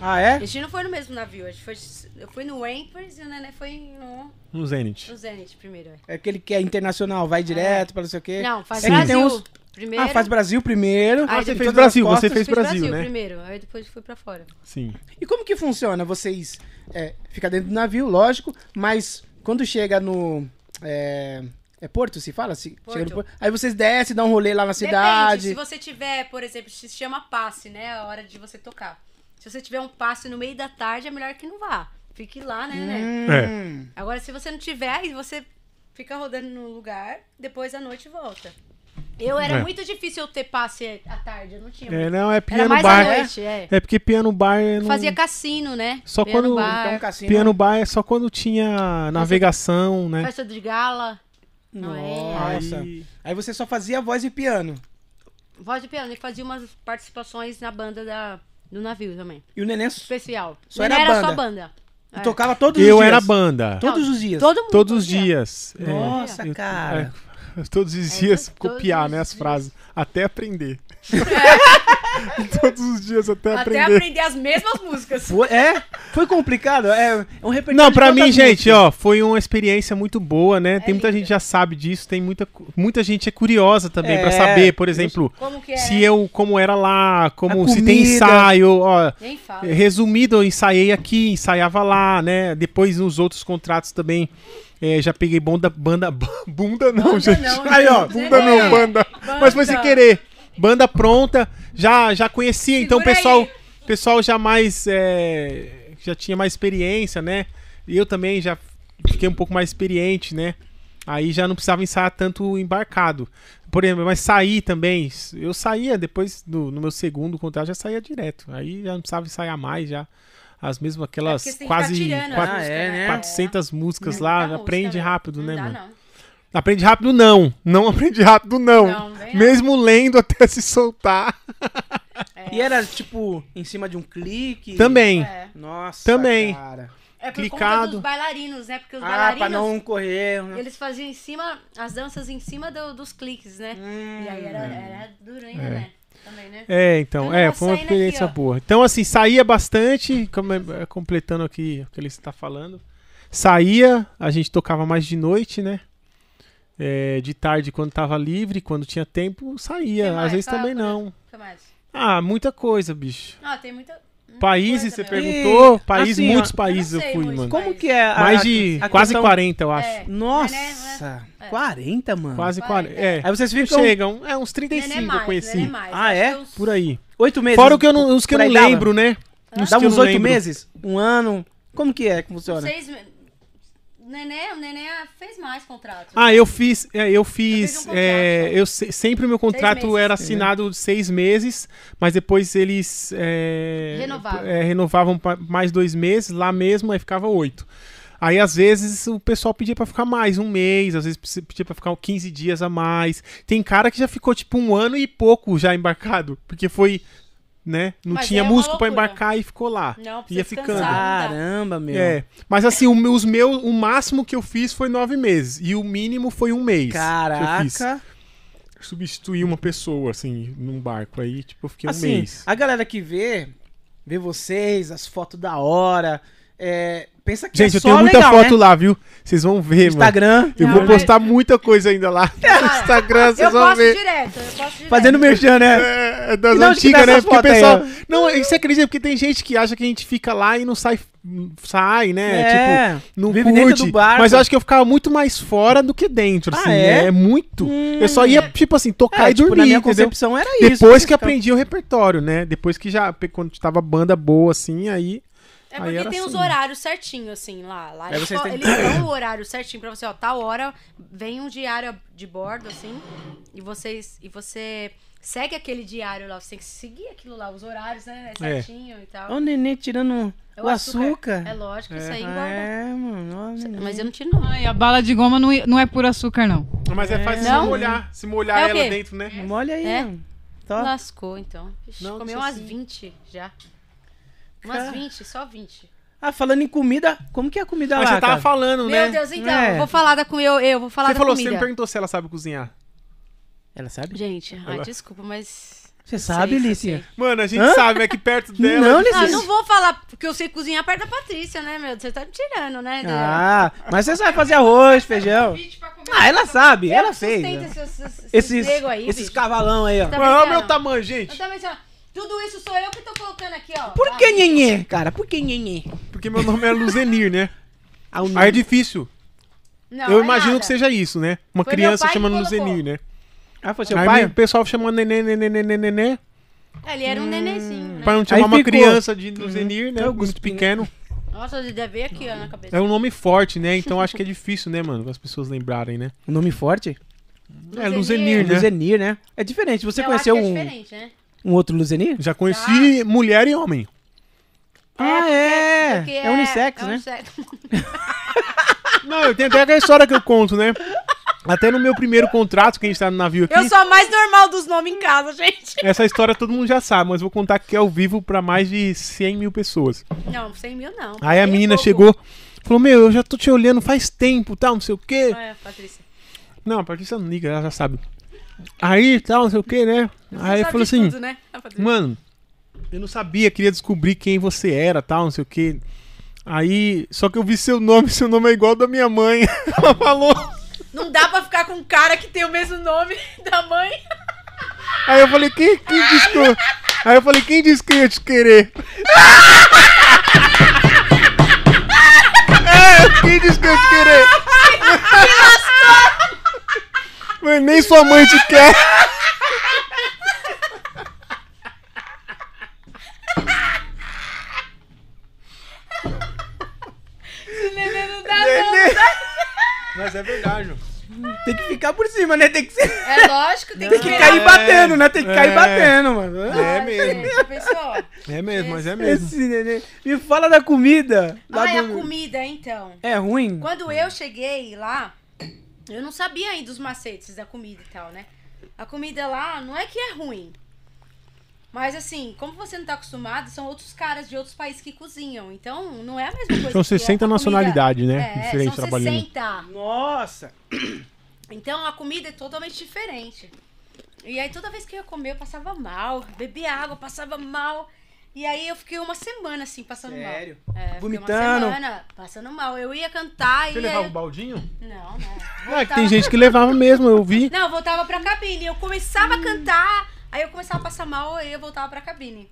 Ah, é? A gente não foi no mesmo navio. A gente foi, eu fui no Wampers e o Nenê foi no, No Zenit. no Zenit primeiro. é. É aquele que é internacional, vai direto pra não sei o quê. Não, faz É Brasil uns- primeiro. Ah, faz Brasil primeiro. Ah, você fez Brasil, as você fez Brasil, Brasil né? primeiro. Aí depois fui pra fora. Sim. E como que funciona? Vocês é, fica dentro do navio, lógico, mas quando chega no é, é Porto, se fala? Se, Porto. chega no Porto, aí vocês descem, dão um rolê lá na Depende. cidade. Se você tiver, por exemplo, se chama passe, né? A hora de você tocar. Se você tiver um passe no meio da tarde, é melhor que não vá. Fique lá, né, né? Hum. Agora, se você não tiver, aí você fica rodando no lugar, depois à noite volta. Eu era É. muito difícil eu ter passe à tarde, eu não tinha. É, não, é Era piano mais bar. à noite, é. É porque piano bar é não... Fazia cassino, né? Só Piano quando- bar, Então, cassino. Piano bar é só quando tinha navegação, né? festa de gala. Não é? Nossa. Aí- Aí você só fazia voz e piano. Voz de piano. Ele fazia umas participações na banda da, do navio também. E o neném Especial. Só Ele era era banda. só banda. É. tocava todos os Eu dias. era banda. Todos os dias. Todo mundo Todos os dias. É. Nossa, Eu- cara. é, todos os É, dias todos copiar, os né, as dias. frases. Até aprender. todos os dias até, Até aprender. aprender as mesmas músicas. Foi, é? Foi complicado? É um repertório Não, pra mim, gente, músicas? ó, foi uma experiência muito boa, né? tem muita lindo. gente que já sabe disso, tem muita, muita gente é curiosa também pra É, saber, por exemplo, Como que é? se eu como era lá, como se tem ensaio, ó, resumido, eu ensaiei aqui, ensaiava lá, né? Depois nos outros contratos também eh, já peguei banda, banda, bunda não, Banda gente. não, Aí, ó, bunda É. não, banda. Mas foi sem querer. Banda pronta, já já conhecia, então o Segura pessoal, aí. pessoal já mais eh, já tinha mais experiência, né? E eu também já fiquei um pouco mais experiente, né? Aí já não precisava ensaiar tanto embarcado. Por exemplo, mas sair também. Eu saía depois do, no meu segundo contrato, já saía direto. Aí já não precisava ensaiar mais, já. As mesmas, aquelas É porque você tem que quase ficar tirando as quatro- Ah, é, né? 400 músicas Não lá. música, aprende né? rápido, né, mano? Não. Aprende rápido, não. Não aprende rápido, não. Não, não. Mesmo lendo até se soltar. E era, tipo, em cima de um clique? Também. É. Nossa, Também. cara. É por Clicado. conta dos bailarinos, né? Porque os Ah, bailarinos, pra não correr. né? eles faziam em cima, as danças em cima do- dos cliques, né? Hum. E aí era, era duro ainda, né? Também, né? É, então, Eu é, foi uma experiência aqui, boa. Então, assim, saía bastante, como é- é, completando aqui o que ele está falando. Saía, a gente tocava mais de noite, né? É, de tarde, quando tava livre, quando tinha tempo, saía. Mais? Às vezes Fala, também não. Ah, muita coisa, bicho. Ah, tem muita. muita Países, você perguntou? E, Países, assim, muitos eu países eu, sei fui, mano. Como que é? a- Mais de a quase questão- 40, eu acho. É. Nossa, Né, né? 40, mano. Quase 40. 40. É. Aí vocês ficam Chegam, é uns 35 Nenê eu mais, conheci. nenê mais. Ah, é? Por aí. oito meses. Fora o que eu não, os que eu não dava? lembro, né? Uns eu uns oito meses? Um ano? Como que é que funciona? Seis me- Nenê, o Nenê fez mais contratos. Ah, eu fiz, é, eu Eu fiz, fiz um é, eu se- sempre o meu contrato era assinado de seis meses, mas depois eles é, Renovavam. é, renovavam mais dois meses, lá mesmo aí ficava oito. Aí às vezes o pessoal pedia pra ficar mais, um mês, às vezes pe- pedia pra ficar 15 dias a mais. Tem cara que já ficou tipo um ano e pouco já embarcado, porque foi, né, não Mas tinha é músico pra loucura. embarcar e ficou lá. Não, Ia ficando. descansar. Caramba, meu. É, mas assim, o meu- os meus, o máximo que eu fiz foi nove meses. E o mínimo foi um mês. que eu fiz. Caraca. Substituir uma pessoa, assim, num barco. Aí, tipo, eu fiquei um Assim, mês. a galera que vê, vê vocês, as fotos da hora, é, pensa que Gente, é eu só tenho muita legal, foto né? lá, viu? Vocês vão ver, mano. Instagram, Eu Não, vou mas- postar muita coisa ainda lá no Instagram, Eu vocês vão posto ver. direto, eu posto direto. fazendo merchan, né? É, é das que antigas, né? essas Porque o pessoal. não, você acredita? Porque tem gente que acha que a gente fica lá e não sai. Sai, né? É, tipo, não vive curte. do barco. Mas eu acho que eu ficava muito mais fora do que dentro, Ah, assim. é? É, muito. Hum. eu só ia, tipo assim, tocar É, e tipo, dormir, na minha entendeu? concepção era isso. Depois Você que ficava- aprendi o repertório, né? Depois que já, quando tava banda boa, assim, aí. É Aí porque tem os assim. horários certinho, assim, lá. lá eles, têm- eles dão o horário certinho pra você, ó, tal hora vem um diário de bordo, assim, e vocês. E você segue aquele diário lá, você tem que seguir aquilo lá, os horários, né? É. Certinho e tal. Ó o neném tirando É o açúcar. É lógico, isso É. aí engorda. É, mano. ó. Mas eu não tiro, não. Ai, a bala de goma não, não é por açúcar, não. Mas é fácil Não. se molhar. Se molhar É o ela dentro, né? Olha aí, É? mano. Lascou, então. Ixi, Não, isso umas assim. 20 já. Umas Cara. 20, só 20. Ah, falando em comida, como que é a comida Mas lá, você tava cara? falando, Meu né? Deus, então, É. eu vou falar da comida. Eu, eu vou falar Você da falou, você comida. me perguntou se ela sabe cozinhar. Ela sabe? Gente, ai, Ela- desculpa, mas. Você sabe, sei, Lícia? sei. Mano, a gente Hã? sabe, é que perto dela. Não, Lícia. Ah, não vou falar porque eu sei cozinhar perto da Patrícia, né, meu? Você tá me tirando, né? Ah, mas você sabe fazer arroz, feijão. Ah, ela sabe, Eu ela fez. sustento né? esses, esses, Esses, nego aí, esses bicho. cavalão aí, ó. Tá Mano, olha o meu tamanho, Eu gente. também, ó, tudo isso sou eu que tô colocando aqui, ó. Por Ah, que nhenhê, cara? Por que nhenhê? Porque meu nome é Luzenir, né? Ah, o Aí é difícil. Não, eu é imagino nada. que seja isso, né? Uma Foi meu criança pai que chamando colocou. Luzenir, né? Ah, foi seu Aí pai? o pessoal chama nenê, nenê, nenê, nenê, É, Ele era um nenenzinho, né? pra não Aí chamar uma ficou. criança de Luzenir, né? É o Muito Gusto pequeno. Nossa, ele deve ver aqui, ó, na cabeça. É um nome forte, né? Então acho que é difícil, né, mano? As pessoas lembrarem, né? Um nome forte? É, Luzenir, né? Luzenir, né? É diferente. Você Eu conheceu acho que um, é diferente, né? um outro Luzenir? Já conheci mulher e homem. Ah, é. porque É unissex, é né? unissex. Não, eu tenho até aquela história que eu conto, né? Até no meu primeiro contrato, que a gente tá no navio aqui, Eu sou a mais normal dos nomes em casa, gente. essa história todo mundo já sabe, mas vou contar que é ao vivo pra mais de 100 mil pessoas. Não, 100 mil não. Aí a menina pouco. chegou, falou: Meu, eu já tô te olhando faz tempo, tal, não sei o quê. É, Patrícia. Não, a Patrícia não liga, ela já sabe. Aí, tal, não sei o quê, né? Aí falou assim: tudo, né? Mano, eu não sabia, queria descobrir quem você era, tal, não sei o quê. Aí, só que eu vi seu nome, seu nome é igual ao da minha mãe. Ela falou. Não dá pra ficar com um cara que tem o mesmo nome da mãe. Aí eu falei, quem, quem disse que eu... Aí eu falei, quem disse que eu ia te querer? é, quem disse que ia te querer? Mas nem sua mãe te quer. Nenê não dá, não. Mas é verdade. Tem que ficar por cima, né? Tem que, ser, É lógico, tem tem que que É. cair batendo, né? Tem que cair É. batendo, mano. É mesmo. Pensou? É mesmo, mas é mesmo. Esse neném. Me fala da comida. lá Ai, a comida, então. É ruim? Quando eu cheguei lá, eu não sabia ainda os macetes da comida e tal, né? A comida lá não é que é ruim. Mas assim, como você não tá acostumado, são outros caras de outros países que cozinham. Então, não é a mesma coisa. São que é 60 a comida- nacionalidades, né? É, são trabalhando. 60. Nossa. Então a comida é totalmente diferente. E aí toda vez que eu ia comer, eu passava mal. Bebia água, passava mal. E aí eu fiquei uma semana assim, passando Sério? mal. É, fiquei Vomitando? Uma semana passando mal. Eu ia cantar Você e. levava aí- o baldinho? Não, não. Não, é que Voltava- tem gente que levava mesmo, eu vi. Não, eu voltava pra cabine. Eu começava a cantar, aí eu começava a passar mal, aí eu voltava pra cabine.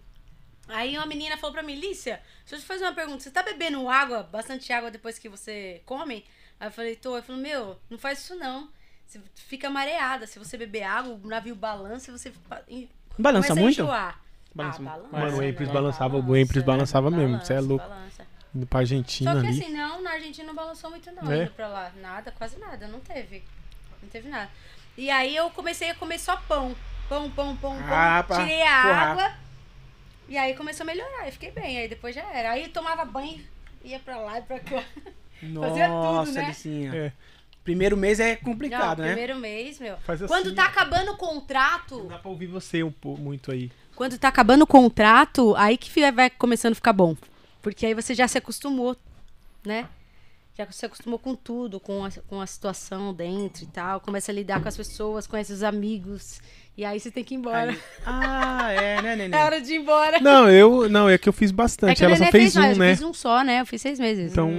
Aí uma menina falou pra mim, Lícia, deixa eu te fazer uma pergunta. Você tá bebendo água, bastante água depois que você come? Aí eu falei, tô. Eu falei, meu, não faz isso não. Você fica mareada. Se você beber água, o navio balança e você Balança muito? enjoar. Balança ah, muito. balança. Mano, o Empris né? balançava, o Empris balançava mesmo, você é balança, louco. balança. Indo pra Argentina Só que ali. assim, não, na Argentina não balançou muito não, É? indo pra lá. Nada, quase nada, não teve. Não teve nada. E aí eu comecei a comer só pão. Pão, pão, pão, pão. Ah, Tirei a forrar. água. E aí começou a melhorar, eu fiquei bem. Aí depois já era. Aí eu tomava banho, ia pra lá e pra cá. Fazia tudo, Nossa, né? Licinha. É. Primeiro mês é Não, complicado, né? primeiro mês, meu. Faz assim, Quando tá acabando o contrato, Dá pra ouvir você um pouco, muito aí. quando tá acabando o contrato, aí que vai começando a ficar bom. Porque aí você já se acostumou, né? Já se acostumou com tudo, com a, com a situação dentro e tal. Começa a lidar com as pessoas, conhece os amigos. E aí você tem que ir embora. Aí- Ah, é, né, Nenê? É hora de ir embora. Não, eu. Não, é que eu fiz é bastante. que o Ela só fez mais, um, eu né? fiz um só, né? Eu fiz seis meses. Então.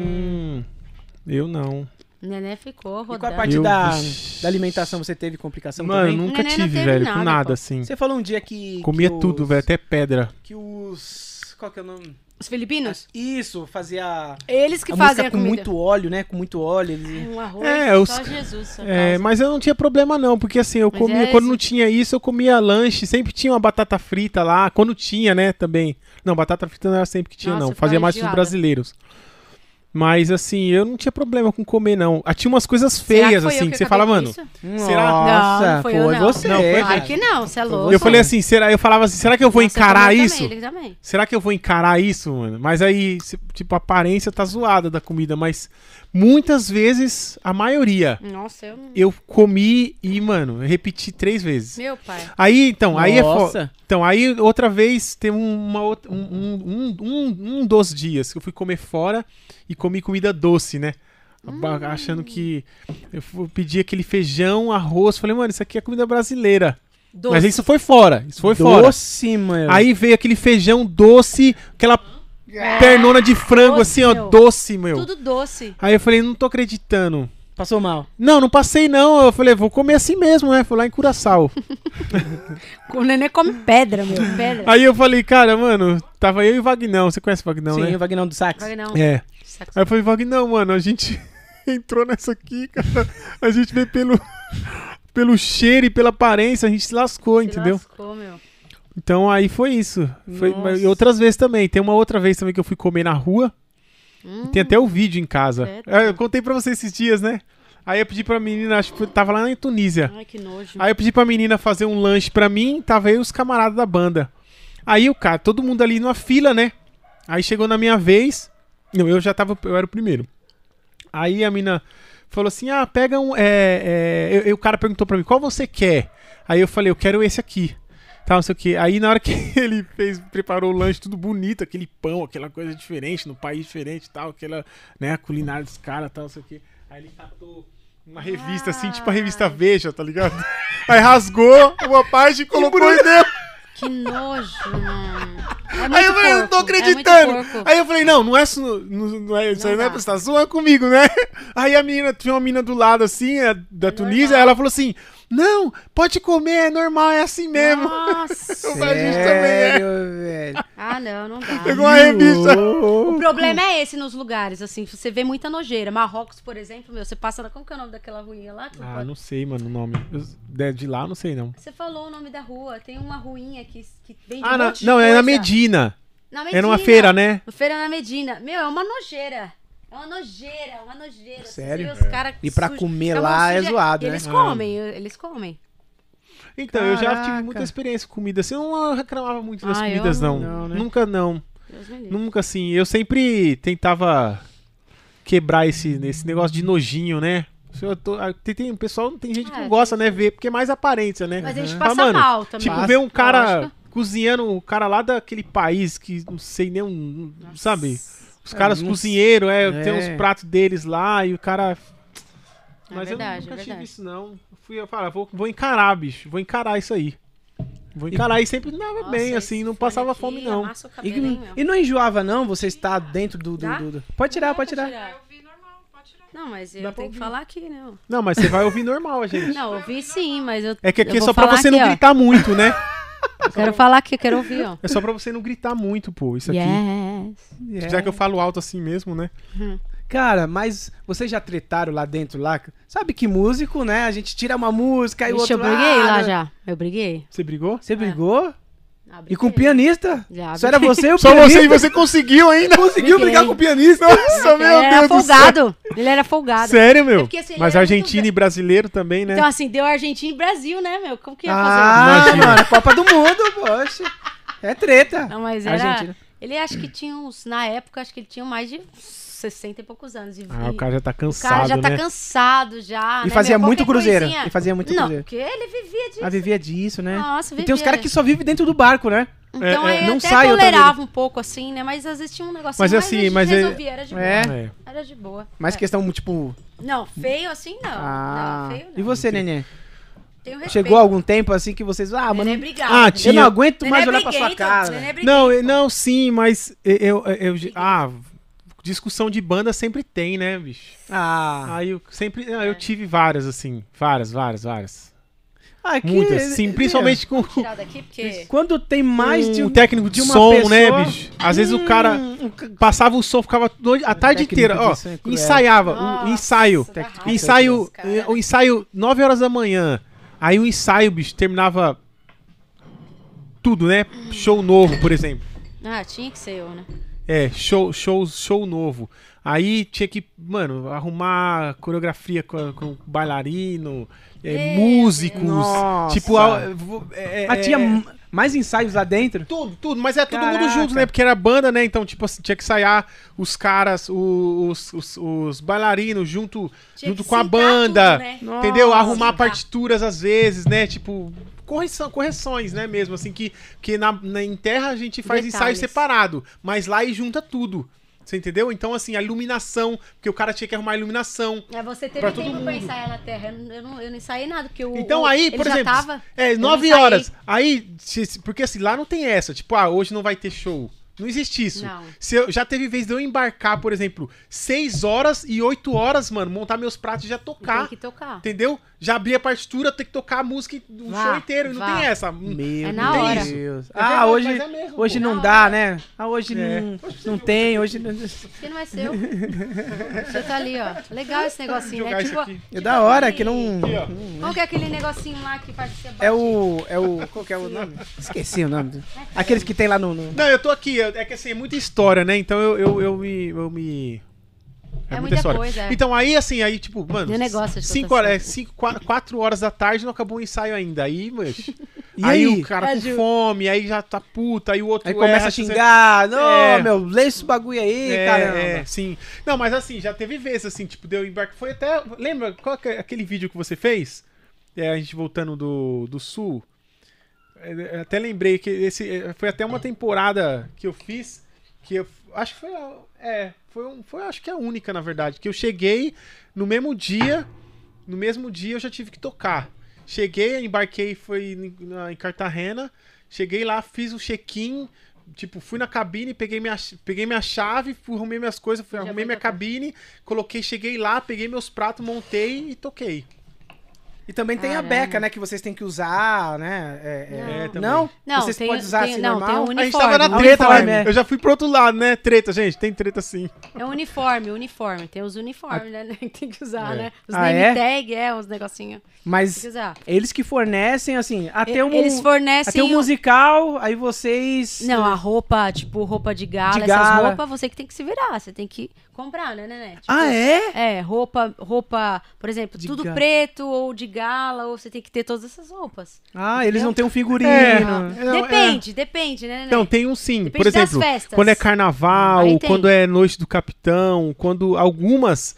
Eu não. Nenê ficou E com a rodando. parte Eu- da, da alimentação, você teve complicação Mano, também? nunca tive, velho. nada, com nada, pô. assim. Você falou um dia que... Comia que os- tudo, velho. Até pedra. Que os... Qual que é o nome? Os filipinos? Isso, fazia... Eles que a fazem a com comida. muito óleo, né? Com muito óleo. Eles... Um arroz, É, os só Jesus. É, mas eu não tinha problema não, porque assim, eu Mas comia, é quando não tinha isso, eu comia lanche, sempre tinha uma batata frita lá, quando tinha, né, também. Não, batata frita não era sempre que tinha Nossa, não, fazia mais pros enjoada. brasileiros. Mas assim, eu não tinha problema com comer não. Ah, tinha umas coisas feias foi eu assim, que você acabei fala, mano. Será? Nossa, Não, não foi eu, não. você. Não, foi. Ai, que não, você é louco. Eu falei assim, será, eu falava assim, será que eu vou Nossa, encarar comeu isso? Também, ele também. Será que eu vou encarar isso, mano? Mas aí, tipo, a aparência tá zoada da comida, mas muitas vezes, a maioria, Nossa, eu não... eu comi e, mano, eu repeti três vezes. Meu pai. Aí, então, aí é fo- Nossa. Então, aí outra vez tem uma outra, um, um, um, um, um dos dias que eu fui comer fora e comi comida doce, né? Ba- Achando que eu fui pedir aquele feijão, arroz. Falei, mano, isso aqui é comida brasileira. Doce. Mas isso foi fora. Isso foi fora. Doce, mano. Aí veio aquele feijão doce, aquela pernona de frango, Doce, assim, ó, meu. doce, meu. Tudo doce. Aí eu falei, não tô acreditando. Passou mal. Não, não passei não. Eu falei, vou comer assim mesmo, né? Fui lá em Curaçao. O neném come pedra, meu. Pedra. Aí eu falei, cara, mano, tava eu e o Vagnão. Você conhece o Vagnão, Sim, né? o Vagnão do Sax. Vai não. É. Saco- Aí eu falei, Vagnão, mano, a gente entrou nessa aqui, cara. A gente veio pelo, pelo cheiro e pela aparência, a gente se lascou, Se entendeu? lascou, meu. Então aí foi isso. Foi, Nossa. e outras vezes também. Tem uma outra vez também que eu fui comer na rua. Hum, tem até o vídeo em casa. É, Eu contei pra você esses dias, né? Aí eu pedi pra menina, acho que tava lá na Tunísia. Ai, que nojo. Aí eu pedi pra menina fazer um lanche pra mim, tava e os camaradas da banda. Aí o cara, todo mundo ali numa fila, né? Aí chegou na minha vez. Não, eu já tava, eu era o primeiro. Aí a mina falou assim: ah, pega um. É, é, eu- eu- o cara perguntou pra mim, qual você quer? Aí eu falei, eu quero esse aqui. Tal, não sei o quê. Aí na hora que ele fez, preparou o lanche tudo bonito, aquele pão, aquela coisa diferente, no país diferente e tal, aquela, né, a culinária dos caras tal, não sei o quê. Aí ele catou uma revista assim, tipo a revista Veja, tá ligado? Aí rasgou uma parte e colocou e deu. Que nojo, mano. É muito Aí eu falei, eu não tô porco, é acreditando. porco. aí eu falei, não, não é, su- não, não é isso aí, Não não é dá. pra você tá zoando comigo, né? Aí a menina, tinha uma menina do lado assim, a- da Tunísia, ela falou assim, não, pode comer, é normal, é assim mesmo. Nossa. A gente também é. Sério, velho. Ah, não, não dá. Pegou uma revista. O problema é esse nos lugares, assim, você vê muita nojeira. Marrocos, por exemplo, meu, você passa na. Como que é o nome daquela ruinha lá? Ah, pode- não sei, mano, o nome. Eu- de- de lá, não sei, não. Você falou o nome da rua, tem uma ruinha que, que vende Ah, um na- monte de não, é na. Medina. Na É numa Medina. feira, né? Na feira na Medina. Meu, é uma nojeira. É uma nojeira, é uma nojeira. Sério? os cara E pra sujos, comer mão lá é suja, zoado, e né? Eles Ah. comem, eles comem. Então, eu já tive Caraca. muita experiência com comida assim. Eu não reclamava muito das Ah, eu comidas, não. não, né? Nunca não. Deus me livre. Nunca assim. Eu sempre tentava quebrar esse, esse negócio de nojinho, né? Se eu tô- ah, tem, tem, o pessoal tem gente que É, não gosta, né? Ver, porque é mais aparência, né? Mas a gente Uhum. passa Fala, mano, mal também. Tipo, ver um cara lógico. cozinhando, o cara lá daquele país que não sei nem um. Sabe? Os É, caras não- cozinheiros, é, tem É. os pratos deles lá e o cara. É Mas verdade, eu nunca é tive isso, não. Eu fui, eu falei, vou, vou encarar, bicho. Vou encarar isso aí. Vou encarar e sempre dava Nossa, bem, assim, não passava aqui fome, não. E, e não enjoava, não? Você está dentro do. do, do- do- Pode tirar, pode tirar. Não, mas eu Dá tenho que ouvir. falar aqui, né? Não, mas você vai ouvir normal, gente. Não, ouvi sim, mas eu. É que aqui eu é só pra falar você não aqui, ó. gritar muito, né? Eu quero falar aqui, eu quero ouvir, ó. É só pra você não gritar muito, pô. Isso aqui. Yes. É. Já que eu falo alto assim mesmo, né? Cara, mas vocês já tretaram lá dentro lá? Sabe que músico, né? A gente tira uma música e o outro. eu briguei lá né? já. Eu briguei. Você brigou? Você brigou? E com o pianista? Já, Só era você e o Só pianista? você e você conseguiu ainda? conseguiu Briguei. brigar com o pianista? Nossa, Ele meu era Deus do céu. folgado. Ele era folgado. Sério, meu? É porque, assim, ele Mas era muito argentino ve- e brasileiro também, né? Então, assim, deu Argentina e Brasil, né, meu? Como que ia fazer? Ah, Imagina. mano, Copa do Mundo, poxa. É treta. Não, mas era. Argentina. Ele acho que tinha uns. Na época, acho que ele tinha mais de 60 e poucos anos. E, Ah, o cara já tá o cansado, cara já tá né? cansado já. E né, fazia meu? muito cruzeiro. coisinha- E fazia muito Não, cruzeiro. porque ele vivia disso. Ah, vivia disso, né? Nossa, E tem uns vivia. caras que só vivem dentro do barco, né? Então É, é, aí não até sai tolerava um pouco, assim, né? Mas às vezes tinha um negocinho. Mas mas assim, gente mas é- resolvia, era de boa. É. É. Era de boa. Mas É. questão, tipo. Não, feio assim não. Ah. Não, feio não. E você, Nenê? Chegou algum tempo assim que vocês. Ah, mano. Nenê brigava. Ah, Eu tinha- não aguento Nenê mais olhar pra sua cara. Não, eu- não, sim, mas eu, eu, eu- ah, discussão de banda sempre tem, né, bicho? Ah. Aí eu sempre, ah, eu tive várias assim, várias, várias, várias. Ah, que- Muitas, sim, é, principalmente com Tirar daqui porque... Quando tem mais de um um. técnico de, som, pessoa- né, bicho? Às vezes o cara Hum, um ca- passava o som, ficava doido- a tarde inteira, ó, é ensaiava, o Nossa, ensaio, raiva ensaio, desses caras. o ensaio 9 horas da manhã. Aí o ensaio, bicho, terminava tudo, né? Show novo, por exemplo. Ah, tinha que ser eu, né? É, show, show, show novo. Aí tinha que, mano, arrumar coreografia com, com bailarino, é, músicos. Nossa. Tipo, a- vo- é, Ah, tinha é, mais ensaios lá dentro? tudo, tudo, mas é todo mundo Caraca. junto, né? Porque era banda, né? Então, tipo assim, tinha que ensaiar os caras, os, os, os bailarinos junto, Tinha junto com a banda. tudo, né? Entendeu? Nossa. Arrumar partituras às vezes, né? Tipo, correção, correções, né? Mesmo assim, que, que na, na, em terra a gente faz ensaio Detalhes. separado, mas lá e junta tudo. Você entendeu? Então, assim, a iluminação, porque o cara tinha que arrumar a iluminação. É, você teve Pra tempo pra mundo. ensaiar na Terra. Eu não, eu não, ensaiei nada, porque o. Então aí, por exemplo, Tava, é, nove horas. Aí, porque assim, lá não tem essa, tipo, ah, hoje não vai ter show. Não existe isso. Não. Se eu- já teve vez de eu embarcar, por exemplo, seis horas e oito horas, mano, montar meus pratos e já Tem tocar. que tocar. Entendeu? Já abri a partitura, tem que tocar a música o Vá, show inteiro. E não vá. tem essa. Meu É na tem hora. Deus. É ah, verdade, hoje, é mesmo, hoje não dá, hora. né? Ah, hoje É. não, não tem, hoje não... Porque não é seu. Você tá ali, ó. Legal esse negocinho, né? Tipo, aqui. É da hora que aquele- não... Aqui, ó. Qual que é aquele negocinho lá que faz você É o... É o... Qual que é o nome? Esqueci o nome. Aqueles que tem lá no... no- Não, eu tô aqui. É que assim, é muita história, né? Então eu, eu, eu me. Eu me. É, É muita muita história. coisa, é. Então aí, assim, aí, tipo, mano, negócio cinco horas, é, cinco, quatro, quatro horas da tarde não acabou o ensaio ainda. Aí, mano. E aí, aí? o cara com Ajuda. fome, aí já tá puta, aí o outro Aí começa erra, a você- xingar. Não, É. meu, lê esse bagulho aí, É, caramba. é, sim. Não, mas assim, já teve vezes, assim, tipo, deu embarque. Foi até. Lembra qual que é aquele vídeo que você fez? É, a gente voltando do, do sul. É, eu até lembrei que esse é, foi até uma temporada que eu fiz. Que eu acho que foi. É, foi, um, foi acho que a única, na verdade. Que eu cheguei no mesmo dia. No mesmo dia eu já tive que tocar. Cheguei, embarquei, foi em, em Cartagena. Cheguei lá, fiz o check-in. Tipo, fui na cabine, peguei minha, peguei minha chave, fui, arrumei minhas coisas, fui, arrumei minha cabine, coloquei, cheguei lá, peguei meus pratos, montei e toquei. E também tem a Caramba. beca, né, que vocês têm que usar, né? É, é- Não. É. Não? Não, vocês tem- podem usar tem- assim não, normal? tem um A gente tava na treta, uniforme, né? é. Eu já fui pro outro lado, né? Treta, gente. Tem treta sim. É um uniforme, uniforme. Tem os uniformes, né? que Tem que usar, É. né? Os Ah, name é? tag, é, uns negocinhos. Tem que Mas usar. eles que fornecem, assim, até o, Eles fornecem. até o o- musical, aí vocês... Não, a roupa, tipo, roupa de gala, De essas gala. roupas, você que tem que se virar. Você tem que comprar, né, né? Tipo, Ah, é? É, roupa, roupa, por exemplo, De tudo gala. preto ou de gala, ou você tem que ter todas essas roupas. Ah, eles não têm um figurino. É. Ah, Não, depende, depende, né, né? Não, tem um sim. Depende Por exemplo, quando é carnaval, tem. quando é noite do capitão, quando algumas.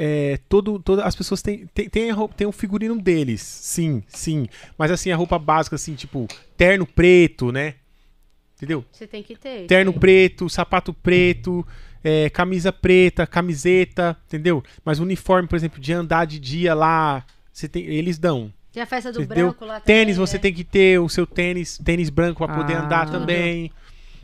É, todo, toda, as pessoas têm, têm, têm, a roupa, tem um figurino deles, sim, sim. Mas assim, a roupa básica, assim, tipo, terno preto, né? Entendeu? Você tem que ter. Terno aí. preto, sapato preto, é, camisa preta, camiseta, entendeu? Mas uniforme, por exemplo, de andar de dia lá, você tem, eles dão. Tem a festa do Entendeu? branco lá Tênis, também, você é. tem que ter o seu tênis, tênis branco pra poder Ah. andar Tudo. também.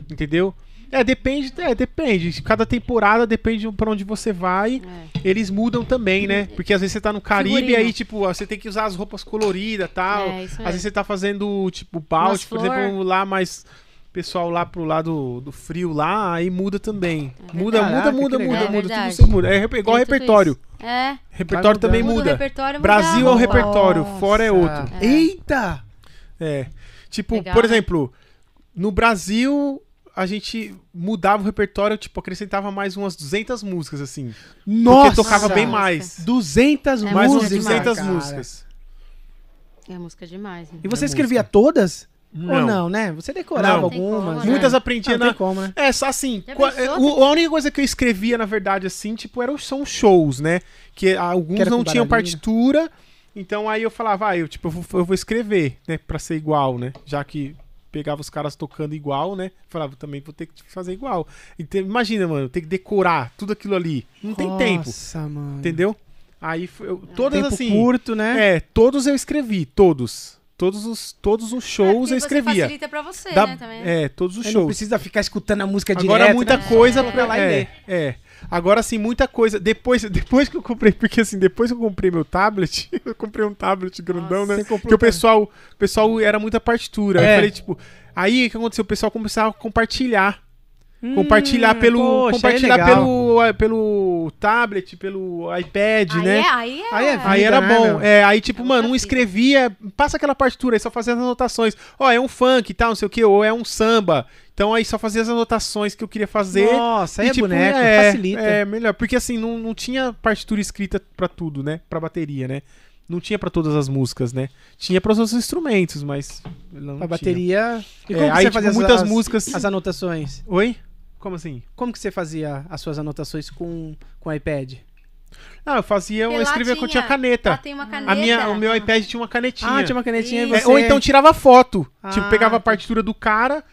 Entendeu? É, depende, é, depende. Cada temporada depende pra onde você vai. É. Eles mudam também, né? Porque às vezes você tá no Caribe Figurino. aí, tipo, você tem que usar as roupas coloridas tal. É, isso às vezes você tá fazendo, tipo, balde, por exemplo, lá mais. Pessoal lá pro lado do frio lá, aí muda também. muda, Caraca, muda, muda, muda, muda, É tudo muda. É igual Tem repertório. isso. É, Repertório também muda repertório, Brasil é um repertório, fora é outro. Nossa. É. Eita! É. Tipo, Legal, por exemplo, no Brasil a gente mudava o repertório, tipo, acrescentava mais umas 200 músicas, assim. Nossa! Porque tocava bem Nossa. mais. 200 É mais músicas, umas música 200 cara. músicas. É música demais. né? E você É escrevia música. todas? Ou Não. não, né? Você decorava Não. Algumas. como, né? Muitas aprendi Não, na. tem como, né? É, só assim. Qua- pensou? o- a única coisa que eu escrevia, na verdade, assim, tipo, eram, são shows, né? Que alguns Que não tinham partitura. Então aí eu falava, ah, eu, tipo, eu vou, eu vou escrever, né? Pra ser igual, né? Já que pegava os caras tocando igual, né? Falava, também vou ter que fazer igual. Então, imagina, mano, ter que decorar tudo aquilo ali. Não tem tempo, Nossa, mano. entendeu? Aí foi- eu, todas Tempo assim. curto, né? É, todos eu escrevi, todos. Todos os, todos os É, shows porque eu escrevia. Você facilita pra você, Da- né, também. é, todos os Você não shows. precisa ficar escutando a música direto. Agora muita né? coisa Só pra lá e é, ler. é. Agora sim, muita coisa. Depois, depois que eu comprei, porque assim, depois que eu comprei meu tablet, eu comprei um tablet grandão, Nossa. né? Você comprou Porque o pessoal, o pessoal era muita partitura. Aí É. Eu falei, tipo, aí o que aconteceu? O pessoal começava a compartilhar. Hum, compartilhar pelo poxa, compartilhar aí é pelo pelo tablet, pelo iPad, aí, né? é, aí é. Aí é Aí vida, era né, bom. meu? É, aí, tipo, É mano, um escrevia, passa aquela partitura, aí só fazia as anotações. Ó, é um funk e tal, não sei o que, ou é um samba. Então aí só fazia as anotações que eu queria fazer. Nossa, aí E, é tipo, boneco, é, facilita. É, melhor. Porque assim, não, não tinha partitura escrita pra tudo, né? Pra bateria, né? Não tinha pra todas as músicas, né? Tinha pra outros instrumentos, mas. Não a tinha. bateria. E É, como que aí, você tipo, fazia as- muitas as, músicas- As anotações. Oi? Como assim? Como que você fazia as suas anotações com, com o iPad? Ah, eu fazia, eu escrevia quando tinha- tinha caneta. Lá tem uma caneta. A minha, o meu iPad tinha uma canetinha. Ah, tinha uma canetinha e Isso. É, você... ou então tirava foto. Ah, tipo, pegava a tá. partitura do cara,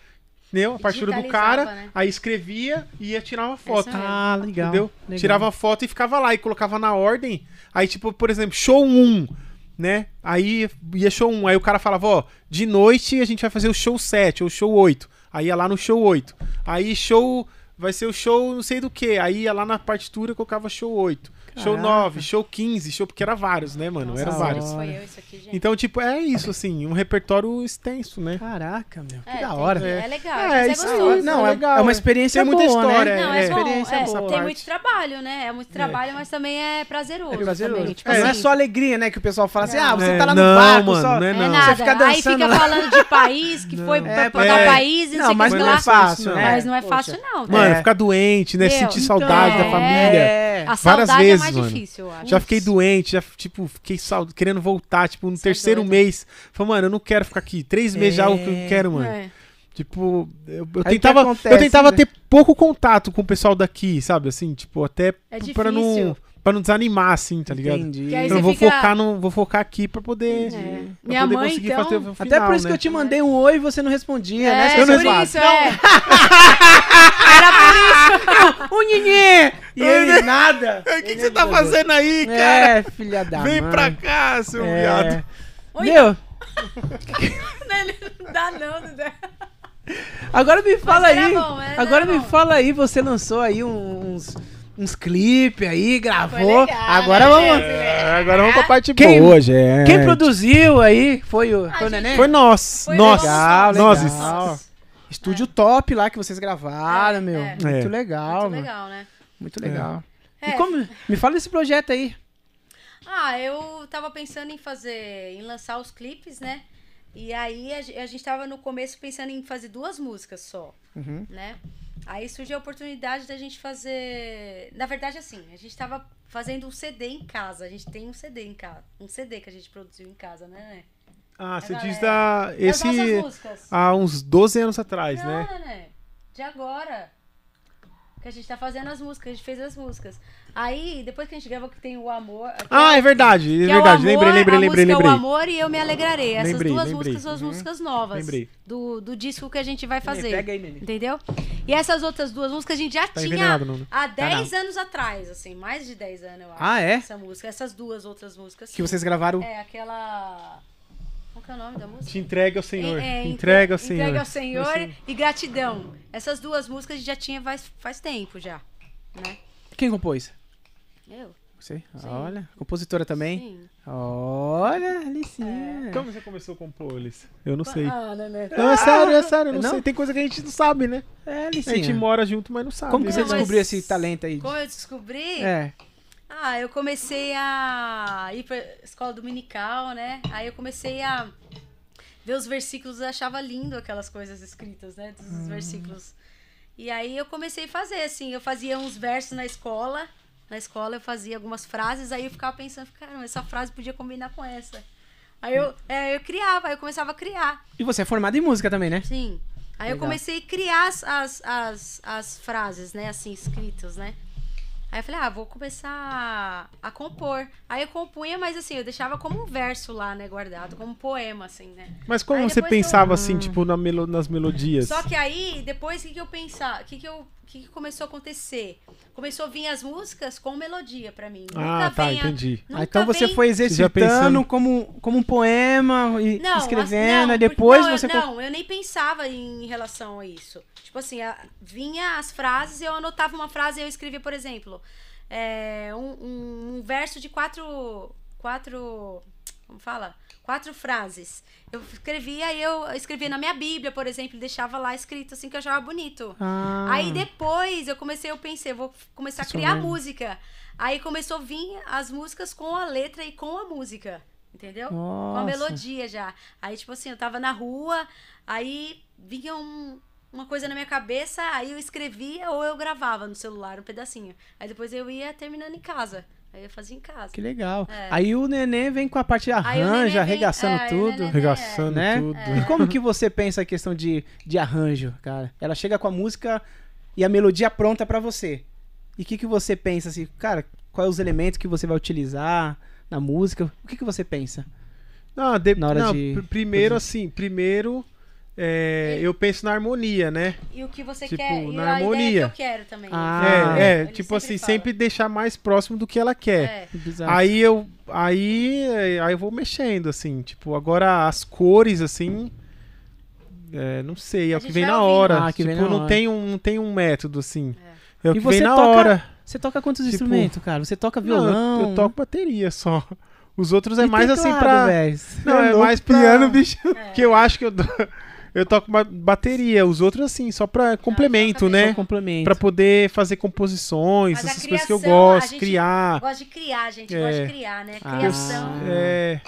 entendeu? A partitura do cara, né? aí escrevia e ia tirar uma foto. Ah, legal. Entendeu? legal. Tirava a foto e ficava lá e colocava na ordem. Aí, tipo, por exemplo, show 1, né? Aí ia show 1. Aí o cara falava, ó, de noite a gente vai fazer o show 7 ou show 8. Aí ia lá no show 8. Aí show. Vai ser o show não sei do que. Aí ia lá na partitura e colocava show 8. Show Caraca. 9, show 15, show, porque era vários, né, mano? Nossa, Eram da vários. Foi eu, isso aqui, gente. Então, tipo, é isso, assim, um repertório extenso, né? Caraca, meu. Que É, da hora. que- É legal, É, é isso aí, gostoso. Não, é é, legal, é uma é. experiência Tem muita boa, história, né? Não, é, é, bom. experiência é, boa. tem muito trabalho, né? É muito trabalho, mas também é prazeroso. É prazeroso. Também. Tipo É, não é assim, só alegria, né? Que o pessoal fala assim, Não. ah, você É, tá lá no não, barco mano, só. não é É não. nada. Você fica Aí dançando fica lá. falando de país que foi pra, É, é. país e não, mas que não é fácil, né? Mas não é fácil, não. Mano, É. ficar doente, né? Sentir então, saudade da é. família. É. É. Várias vezes, é mais mano. difícil, eu acho. Já fiquei doente, já, tipo, fiquei sal- querendo voltar, tipo, no Você é terceiro doido. mês. Falei, mano, eu não quero ficar aqui. Três meses já é o que eu É. quero, mano. É. Tipo, eu, eu tentava, acontece, eu tentava né? ter pouco contato com o pessoal daqui, sabe? Assim, tipo, até É p- pra não. Pra não desanimar, assim, tá ligado? Entendi. Que aí Eu você vou fica- focar no, vou focar aqui pra poder, É. pra Minha poder mãe, conseguir então- fazer o Até final, por isso né? que eu te mandei um oi e você não respondia, É, né? Eu Seu não por safado. isso, é. O Nhenhê! E ele nada. O que, que você tá fazendo aí, cara? É, filha da Vem mãe. pra cá, seu É. viado. Oi. Meu, Não dá não, não dá. agora me fala era aí. bom, agora me bom. fala aí, você lançou aí uns, uns clipes aí, gravou. legal, agora né, vamos. gente? É, agora vamos pra parte Quem- boa hoje. É. Quem produziu aí foi o, foi o gente, Neném? Foi nós. Foi nós. legal, nós. legal. Estúdio top lá que vocês gravaram, É, meu. é. Muito É. legal, Muito mano. legal, né? Muito legal. É. E como, me fala desse projeto aí. Ah, eu tava pensando em fazer, em lançar os clipes, né? E aí a, a gente tava no começo pensando em fazer duas músicas só, Uhum. né? Aí surgiu a oportunidade da gente fazer. Na verdade, assim, a gente tava fazendo um CD em casa. A gente tem um CD em casa. Um CD que a gente produziu em casa, né? Ah, você Galera, diz da. Das Esse. Há uns 12 anos atrás, Não, né? né? De agora. Que a gente tá fazendo as músicas, a gente fez as músicas. Aí, depois que a gente gravou que tem o amor. Ah, é, é verdade, é é verdade. amor, lembrei, lembrei, a lembrei, música lembrei. O Amor e Eu Me Alegrarei. Essas Lembrei, duas lembrei. músicas são as músicas novas. Lembrei. Do, do disco que a gente vai fazer. Pega aí. Entendeu? E essas outras duas músicas a gente já Tá tinha há 10 anos atrás, assim, mais de 10 anos, eu acho. Ah, é? Essa música, essas duas outras músicas. Que sim. vocês gravaram. É, aquela. Qual é o nome da música? Te entregue ao Senhor. É, é, entrega ao Senhor. Entrega ao Senhor e gratidão. Essas duas músicas a gente já tinha faz, faz tempo já, né? Quem compôs? Eu? Você? Olha, compositora também. Sim. Olha, Alicinha. Como você começou a compor, Liz? Eu não sei. Ah, né, né? Não, é sério, é sério, eu não, Não? sei. Tem coisa que a gente não sabe, né? É, A gente Alicinha. mora junto, mas não sabe. Como que você Não, descobriu esse talento aí? Como eu descobri? É. Ah, eu comecei a ir pra escola dominical, né? Aí eu comecei a ver os versículos, eu achava lindo aquelas coisas escritas, né? Dos Uhum. versículos. E aí eu comecei a fazer, assim, eu fazia uns versos na escola. Na escola eu fazia algumas frases, aí eu ficava pensando, caramba, essa frase podia combinar com essa. Aí eu, é, eu criava, aí eu começava a criar. E você é formado em música também, né? Sim. Aí eu Legal. comecei a criar as, as, as, as frases, né, assim, escritas, né? Aí eu falei, ah, vou começar a, a compor. Aí eu compunha, mas assim, eu deixava como um verso lá, né, guardado, como um poema, assim, né? Mas como Aí você depois eu- pensava assim, tipo, na melo- nas melodias? Só que aí, depois, o que, que eu pensava? O que, que, eu, que, que começou a acontecer? Começou a vir as músicas com melodia pra mim. Ah, Nunca tá, a- entendi. nunca Ah, então você vem- foi exercitando como, como um poema e Não, escrevendo, não, depois porque- não, você... eu, não, eu nem pensava em relação a isso. Tipo assim, a- vinha as frases, eu anotava uma frase e eu escrevia, por exemplo, é, um, um- um verso de quatro. Quatro. Como fala? Quatro frases. Eu escrevia eu escrevia na minha Bíblia, por exemplo, deixava lá escrito assim que eu achava bonito. Ah, Aí depois eu comecei, eu pensei, vou começar a criar música. Aí começou a vir as músicas com a letra e com a música. Entendeu? Com a Nossa. melodia já. Aí, tipo assim, eu tava na rua, aí vinha um- uma coisa na minha cabeça, aí eu escrevia ou eu gravava no celular um pedacinho. Aí depois eu ia terminando em casa. Aí eu fazia em casa. Que legal. É. Aí o neném vem com a parte de arranjo, vem- arregaçando é, aí o tudo. neném- Arregaçando né? tudo. E como que você pensa a questão de, de arranjo, cara? Ela chega com a música e a melodia pronta pra você. E o que, que você pensa assim, cara, quais os elementos que você vai utilizar na música? O que, que você pensa? Não, de- Na hora não, de pr- primeiro produzir. assim, primeiro é, eu penso na harmonia, né? E o que você Tipo, quer, e na a harmonia. ideia que eu quero também. Ah, é, é, tipo assim, fala. sempre deixar mais próximo do que ela quer. É. Bizarro. Aí eu aí aí eu vou mexendo assim, tipo, agora as cores assim, é, não sei, é A o que vem na ouvindo. hora. Ah, que vem tipo, na não hora. tem um não tem um método assim. É, o E que vem você na toca- hora. Você toca quantos Tipo, instrumentos, cara? Você toca Não, violão? eu, eu toco bateria só. Os outros é E mais assim teclado, pra velho? Não, é louco, mais pra- piano, bicho. que eu acho que eu eu toco ba- bateria, os outros assim, só pra complemento, né? Só complemento. Pra poder fazer composições, Mas a essas coisas que eu criação, a gosto, criar. Gosto de criar, gente. É. Gosta de criar, né? Ah. Criação. É,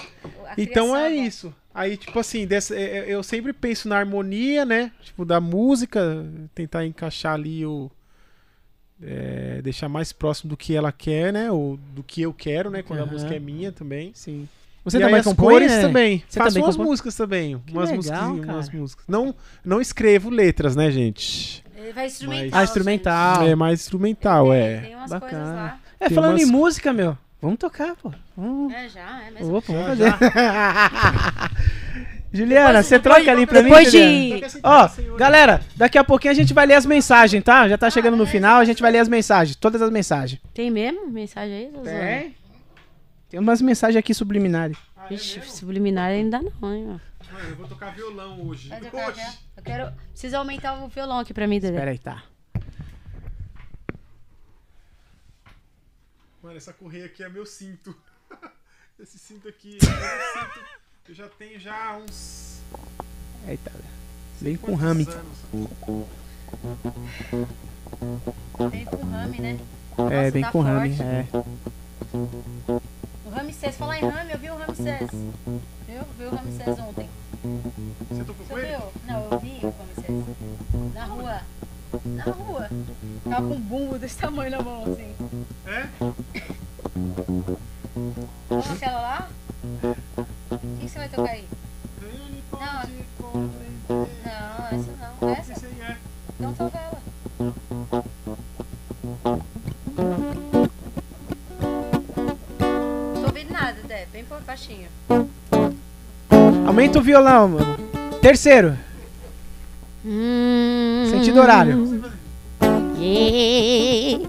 a então criação é bom. isso. Aí, tipo assim, dessa- é, é, eu sempre penso na harmonia, né? Tipo, da música, tentar encaixar ali o. é, deixar mais próximo do que ela quer, né? Ou do que eu quero, né? Quando a Aham. música é minha também. Sim. Você e também as compõe, cores né? também. Você Faço também umas compõe? músicas também. umas legal, músicas, umas músicas. Não, não escrevo letras, né, gente? Ele vai instrumental. Ah, instrumental. É mais instrumental, Tem, é. Tem umas Bacana. coisas lá. É, Tem falando umas- em música, meu. Vamos tocar, pô. Vamos. É, já, é mesmo. Opa, vamos Já, fazer. Juliana, você troca ali pra Depois mim, Juliana? de. Ó, galera, daqui a pouquinho a gente vai ler as mensagens, tá? Já tá chegando no final, a gente vai ler as mensagens, todas as mensagens. Tem mesmo mensagem aí? Zuzana? Tem umas mensagens aqui subliminares. Vixe, subliminar ainda não, hein, mano. Mano, eu vou tocar violão hoje. Mas eu quero, eu quero. Precisa aumentar o violão aqui pra mim, Dedé. Pera aí, tá. Mano, essa correia aqui é meu cinto. Esse cinto aqui é meu cinto. Eu já tenho já uns. Eita, bem com rame. anos. Bem com rame, né? É, bem tá com rame. forte. É. O Ramsés, falar em rame, eu vi o Ramsés. Viu? Vi o Ramsés ontem. Você tocou com Você ele? viu? Não, eu vi o Ramsés. Na rua. Na rua. Tava com um bumbo desse tamanho na mão, assim. É? Vamos aquela lá? O que você vai tocar aí? Ele Não. pode compreender. Não, essa não. Essa? Esse aí é. Então toca ela. Bem baixinho. Aumenta o violão, mano. Terceiro, sentido horário. Yeah.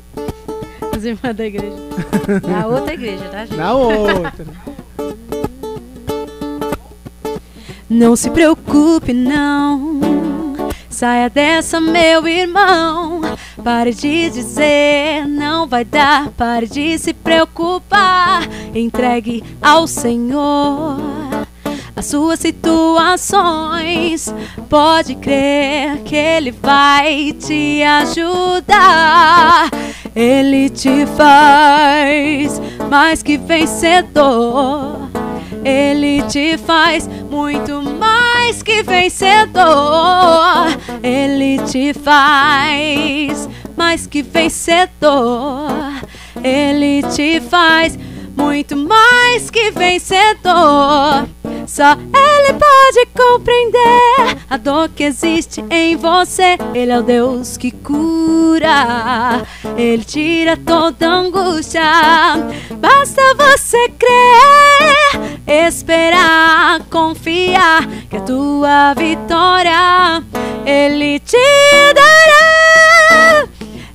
As irmãs da igreja. Na outra igreja, tá, gente? Na outra. Não se preocupe, não. Saia dessa, meu irmão. Pare de dizer, não vai dar. Pare de se preocupar. Entregue ao Senhor as suas situações. Pode crer que Ele vai te ajudar. Ele te faz mais que vencedor. Ele te faz muito mais que vencedor. Ele te faz mais que vencedor. Ele te faz muito mais que vencedor. Só Ele pode compreender a dor que existe em você. Ele é o Deus que cura, Ele tira toda angústia. Basta você crer, esperar, confiar que a tua vitória Ele te dará.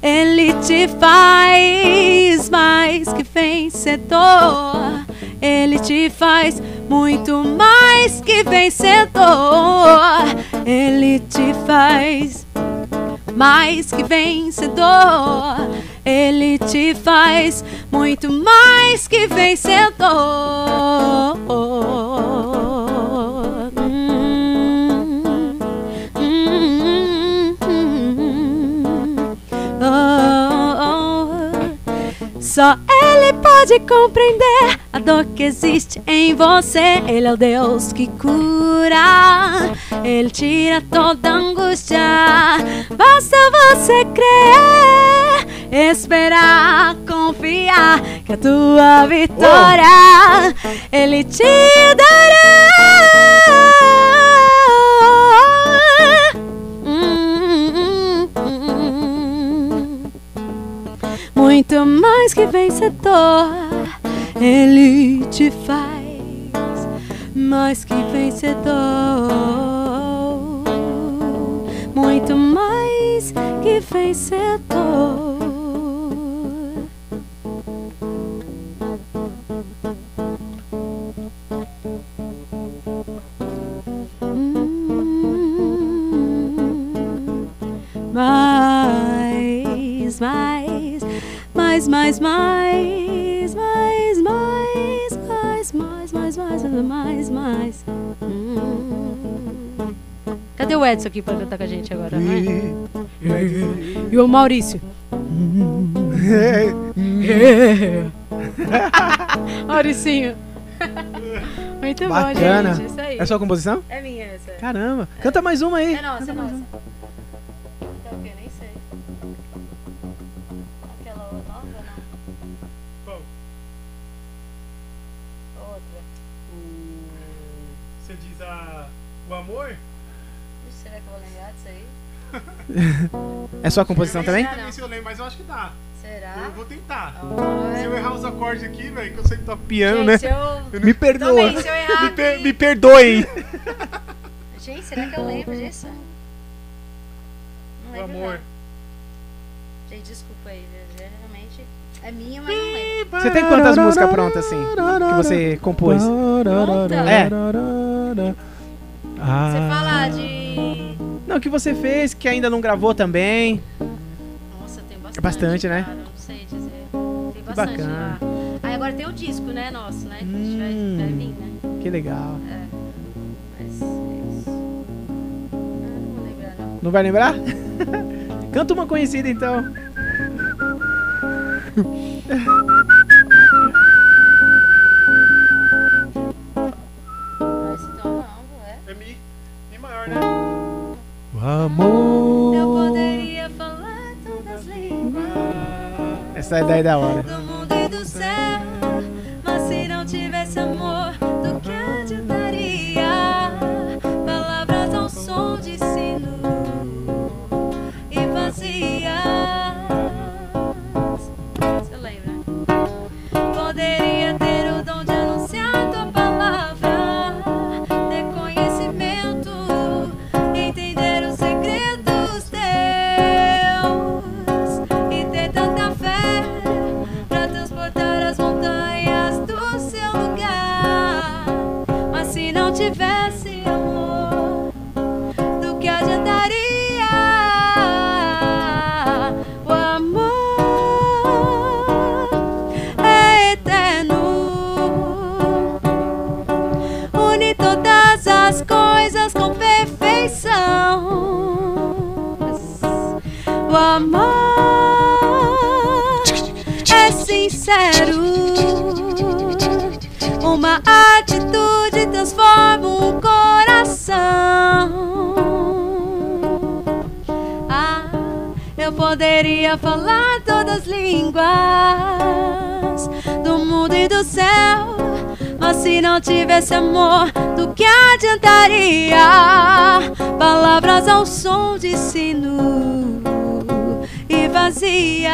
Ele te faz mais que vencedor. Ele te faz muito mais que vencedor. Ele te faz mais que vencedor. Ele te faz muito mais que vencedor. Só Ele pode compreender a dor que existe em você. Ele é o Deus que cura, Ele tira toda angústia. Basta você crer, esperar, confiar que a tua vitória Ele te dará. Muito mais que vencedor. Ele te faz mais que vencedor. Muito mais que vencedor. Hum, mais, mais, mais, mais, mais, mais, mais, mais, mais, mais, mais, mais. Hum. Cadê o Edson aqui pra cantar com a gente agora? né? E o Maurício? Mauricinho. Muito Bacana. bom, gente. Isso aí. É sua composição? É minha essa. Caramba. Canta mais uma aí. É nossa, Canta é nossa. O amor? Será que eu vou lembrar disso aí? É sua composição também? Não. Nem se eu lembro, mas eu acho que dá. Será? Eu vou tentar. Ó, Se eu errar os acordes aqui, velho, que eu sei que toco Gente, piano, né? se eu... Me perdoa. Também, se eu errar Me, per- me perdoem. Gente, será que eu lembro disso? Não O lembro amor. não. Gente, desculpa aí? Geralmente é minha, mas não lembro. Você tem quantas músicas prontas assim? Que você compôs? Monta. É. Ah. Você fala de... Não, que você fez, que ainda não gravou também. Nossa, tem bastante. É bastante, né? Cara, não sei dizer. Tem bastante bacana. lá. Aí agora tem o disco, né, nosso, né? Que a gente vai, Hum. vai vir, né? Que legal. Mas é isso. Ah, não vou lembrar, não. Não vai lembrar? Canta uma conhecida então. Eu poderia falar todas as línguas Essa é daí da hora. do mundo e do céu. Mas se não tivesse amor, poderia falar todas as línguas do mundo e do céu. Mas se não tivesse amor, do que adiantaria? Palavras ao som de sino e vazias.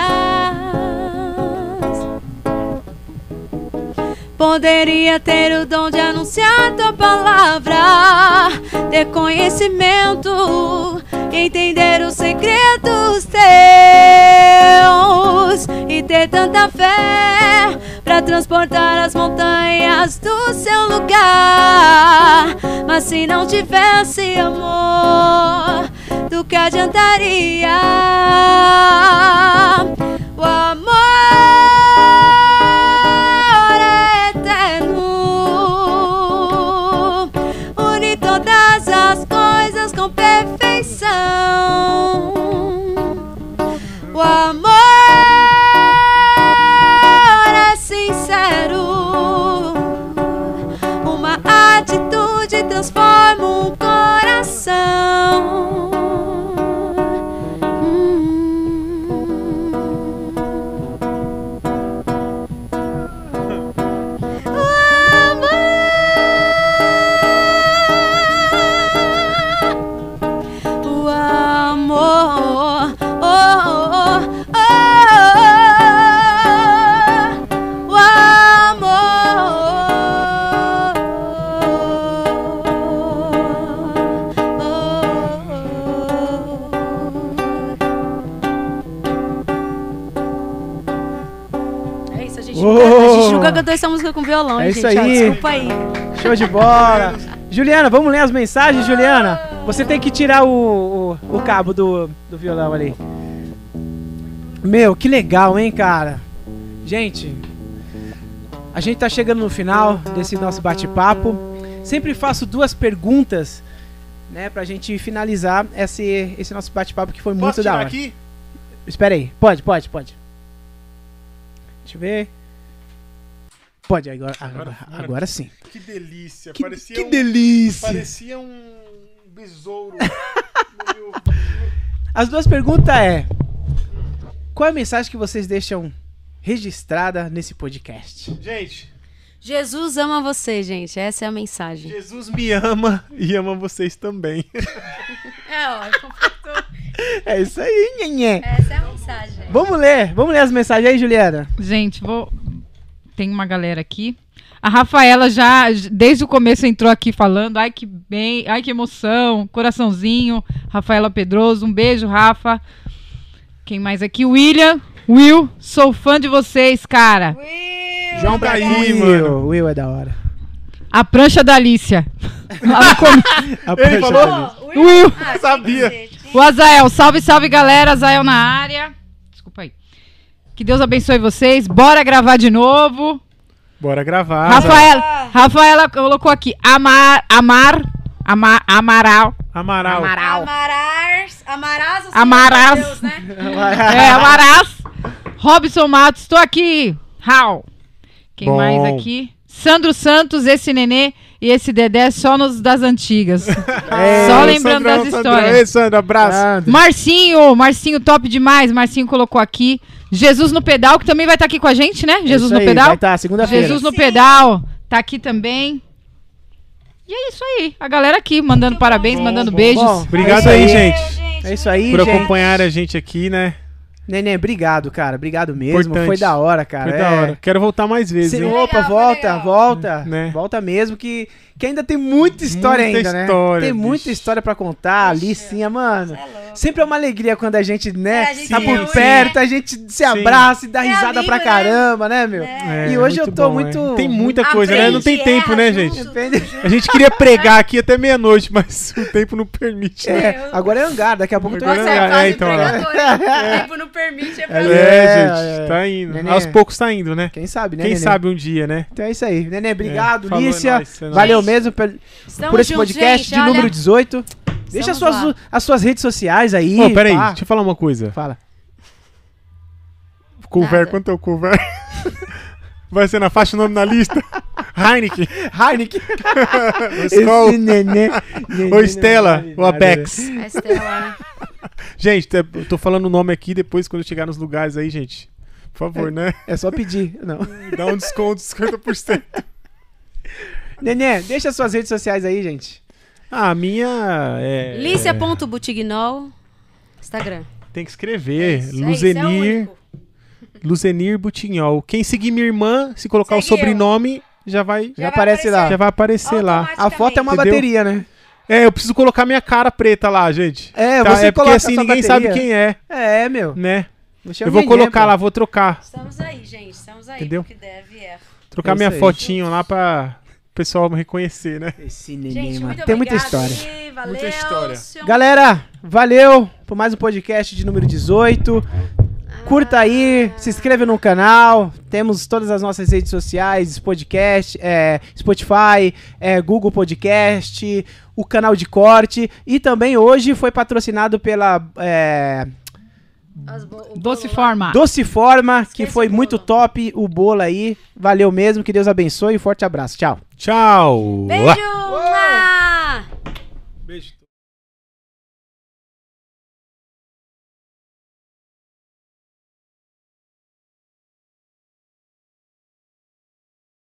Poderia ter o dom de anunciar tua palavra, ter conhecimento, entender os segredos teus ter tanta fé para transportar as montanhas do seu lugar. Mas se não tivesse amor, do que adiantaria? O amor aí. desculpa aí. Show de bola. Juliana, vamos ler as mensagens, Juliana? Você tem que tirar o, o, o cabo do, do violão ali. Meu, que legal, hein, cara? Gente, a gente tá chegando no final desse nosso bate-papo. Sempre faço duas perguntas, né, pra gente finalizar esse, esse nosso bate-papo que foi muito Posso da tirar hora. aqui? Espera aí. Pode, pode, pode. Deixa eu ver. Pode, agora, agora, Agora- agora sim. Que delícia. Que, parecia que um, delícia! Parecia um besouro. meu- As duas perguntas é: Qual é a mensagem que vocês deixam registrada nesse podcast? Gente, Jesus ama você, gente. Essa é a mensagem. Jesus me ama e ama vocês também. É, ó, completou. É isso aí, nhenhé. Essa é a mensagem. Vamos ler, vamos ler as mensagens aí, Juliana. Gente, vou. Tem uma galera aqui. A Rafaela já, desde o começo, entrou aqui falando. Ai, que bem, ai, que emoção. Coraçãozinho. Rafaela Pedroso, um beijo, Rafa. Quem mais aqui? William. Will, sou fã de vocês, cara. João Tá Will, mano. Will é da hora. A prancha da Alicia. A Ele prancha falou? dele. Will. Ah, tinha Sabia. O Azael, salve, salve galera. Azael na área. Que Deus abençoe vocês. Bora gravar de novo. Bora gravar. Rafaela, Rafaela colocou aqui. Amar, amar, amar, amaral. Amaral. Amarás. Amarás o Senhor Amarás. Deus, né? É, Amarás. Robson Matos, estou aqui. How? Quem Bom. mais aqui? Sandro Santos, esse nenê e esse Dedé só nos das antigas. É, só lembrando Sandrão, das Sandrão. histórias. Ei, Sandro, abraço. Marcinho, Marcinho top demais. Marcinho colocou aqui. Jesus no pedal, que também vai estar aqui com a gente, né? Jesus Isso no aí, pedal. Vai estar segunda-feira. Jesus no Sim. pedal, tá aqui também. E é isso aí. A galera aqui mandando parabéns, bom, mandando bom. beijos. Bom, Obrigado é aí, gente. É isso aí, Por gente. acompanhar a gente aqui, né? Nenê, obrigado, cara. Obrigado mesmo. Importante. Foi da hora, cara. Foi É. da hora. Quero voltar mais vezes, Sim, hein? opa, Legal, volta, volta. Né? Volta mesmo, que, que ainda tem muita história Muita ainda, né? história, Tem muita bicho. história pra contar. Licinha, mano. É louco. Sempre é uma alegria quando a gente, né, É, a gente tá por reúne, perto, né? a gente se abraça e dá É risada amigo, pra né? caramba, né, meu? É. E hoje eu tô bom, muito- é. Tem muita coisa, né? Não tem Aprende, tempo, né, gente? tudo. A gente queria pregar aqui até meia-noite, mas o tempo não permite. né? É, agora é hangar, daqui a pouco Nossa, é- é quase é, então? O tempo não permite, é pra É, É, gente, tá indo. Nenê. Aos poucos tá indo, né? Quem sabe, né, Quem Nenê? sabe um dia, né? Então é isso aí. Nenê, obrigado. Lícia, valeu mesmo por, esse podcast de número 18. Deixa as suas, as suas redes sociais aí. Ô, peraí, pá. deixa eu falar uma coisa. Fala. Cover, Nada. quanto é o cover? Vai ser na faixa o nome na lista? Heineken, Heineken. Skol, Esse nenê. nenê ou vale nada, Apex. A Estela, né? Gente, eu tô falando o nome aqui, depois quando chegar nos lugares aí, gente. Por favor, né? né? É só pedir. Não. Dá um desconto de 50%. Nenê, deixa as suas redes sociais aí, gente. Ah, a minha é... Lícia.butignol. Instagram. Tem que escrever. Isso, é isso, é o Luzenir. Luzenir Butinhol. Quem seguir minha irmã, se colocar o sobrenome, já vai, Já aparece lá. já vai aparecer lá. A foto é uma Entendeu? bateria, né? É, eu preciso colocar minha cara preta lá, gente. É, Tá, você é porque assim ninguém bateria. sabe quem é, É, meu. né? É Eu vou colocar pô. lá, vou trocar. Estamos aí, gente. Estamos aí. Entendeu? O que deve é. Trocar É minha aí. fotinho lá pra pessoal me reconhecer, né? Esse nenê, Gente, mano. Tem muita história. Valeu. Muita história. senhor- Galera, valeu por mais um podcast de número 18. Curta aí, se inscreva no canal. Temos todas as nossas redes sociais, podcast, é, Spotify, é, Google Podcast, o canal de corte. E também hoje foi patrocinado pela é, Doce lá. Forma. Doce Forma, que Esquece foi o bolo. muito top o bolo aí. Valeu mesmo, que Deus abençoe e forte abraço. Tchau. Tchau! Beijo! Beijo.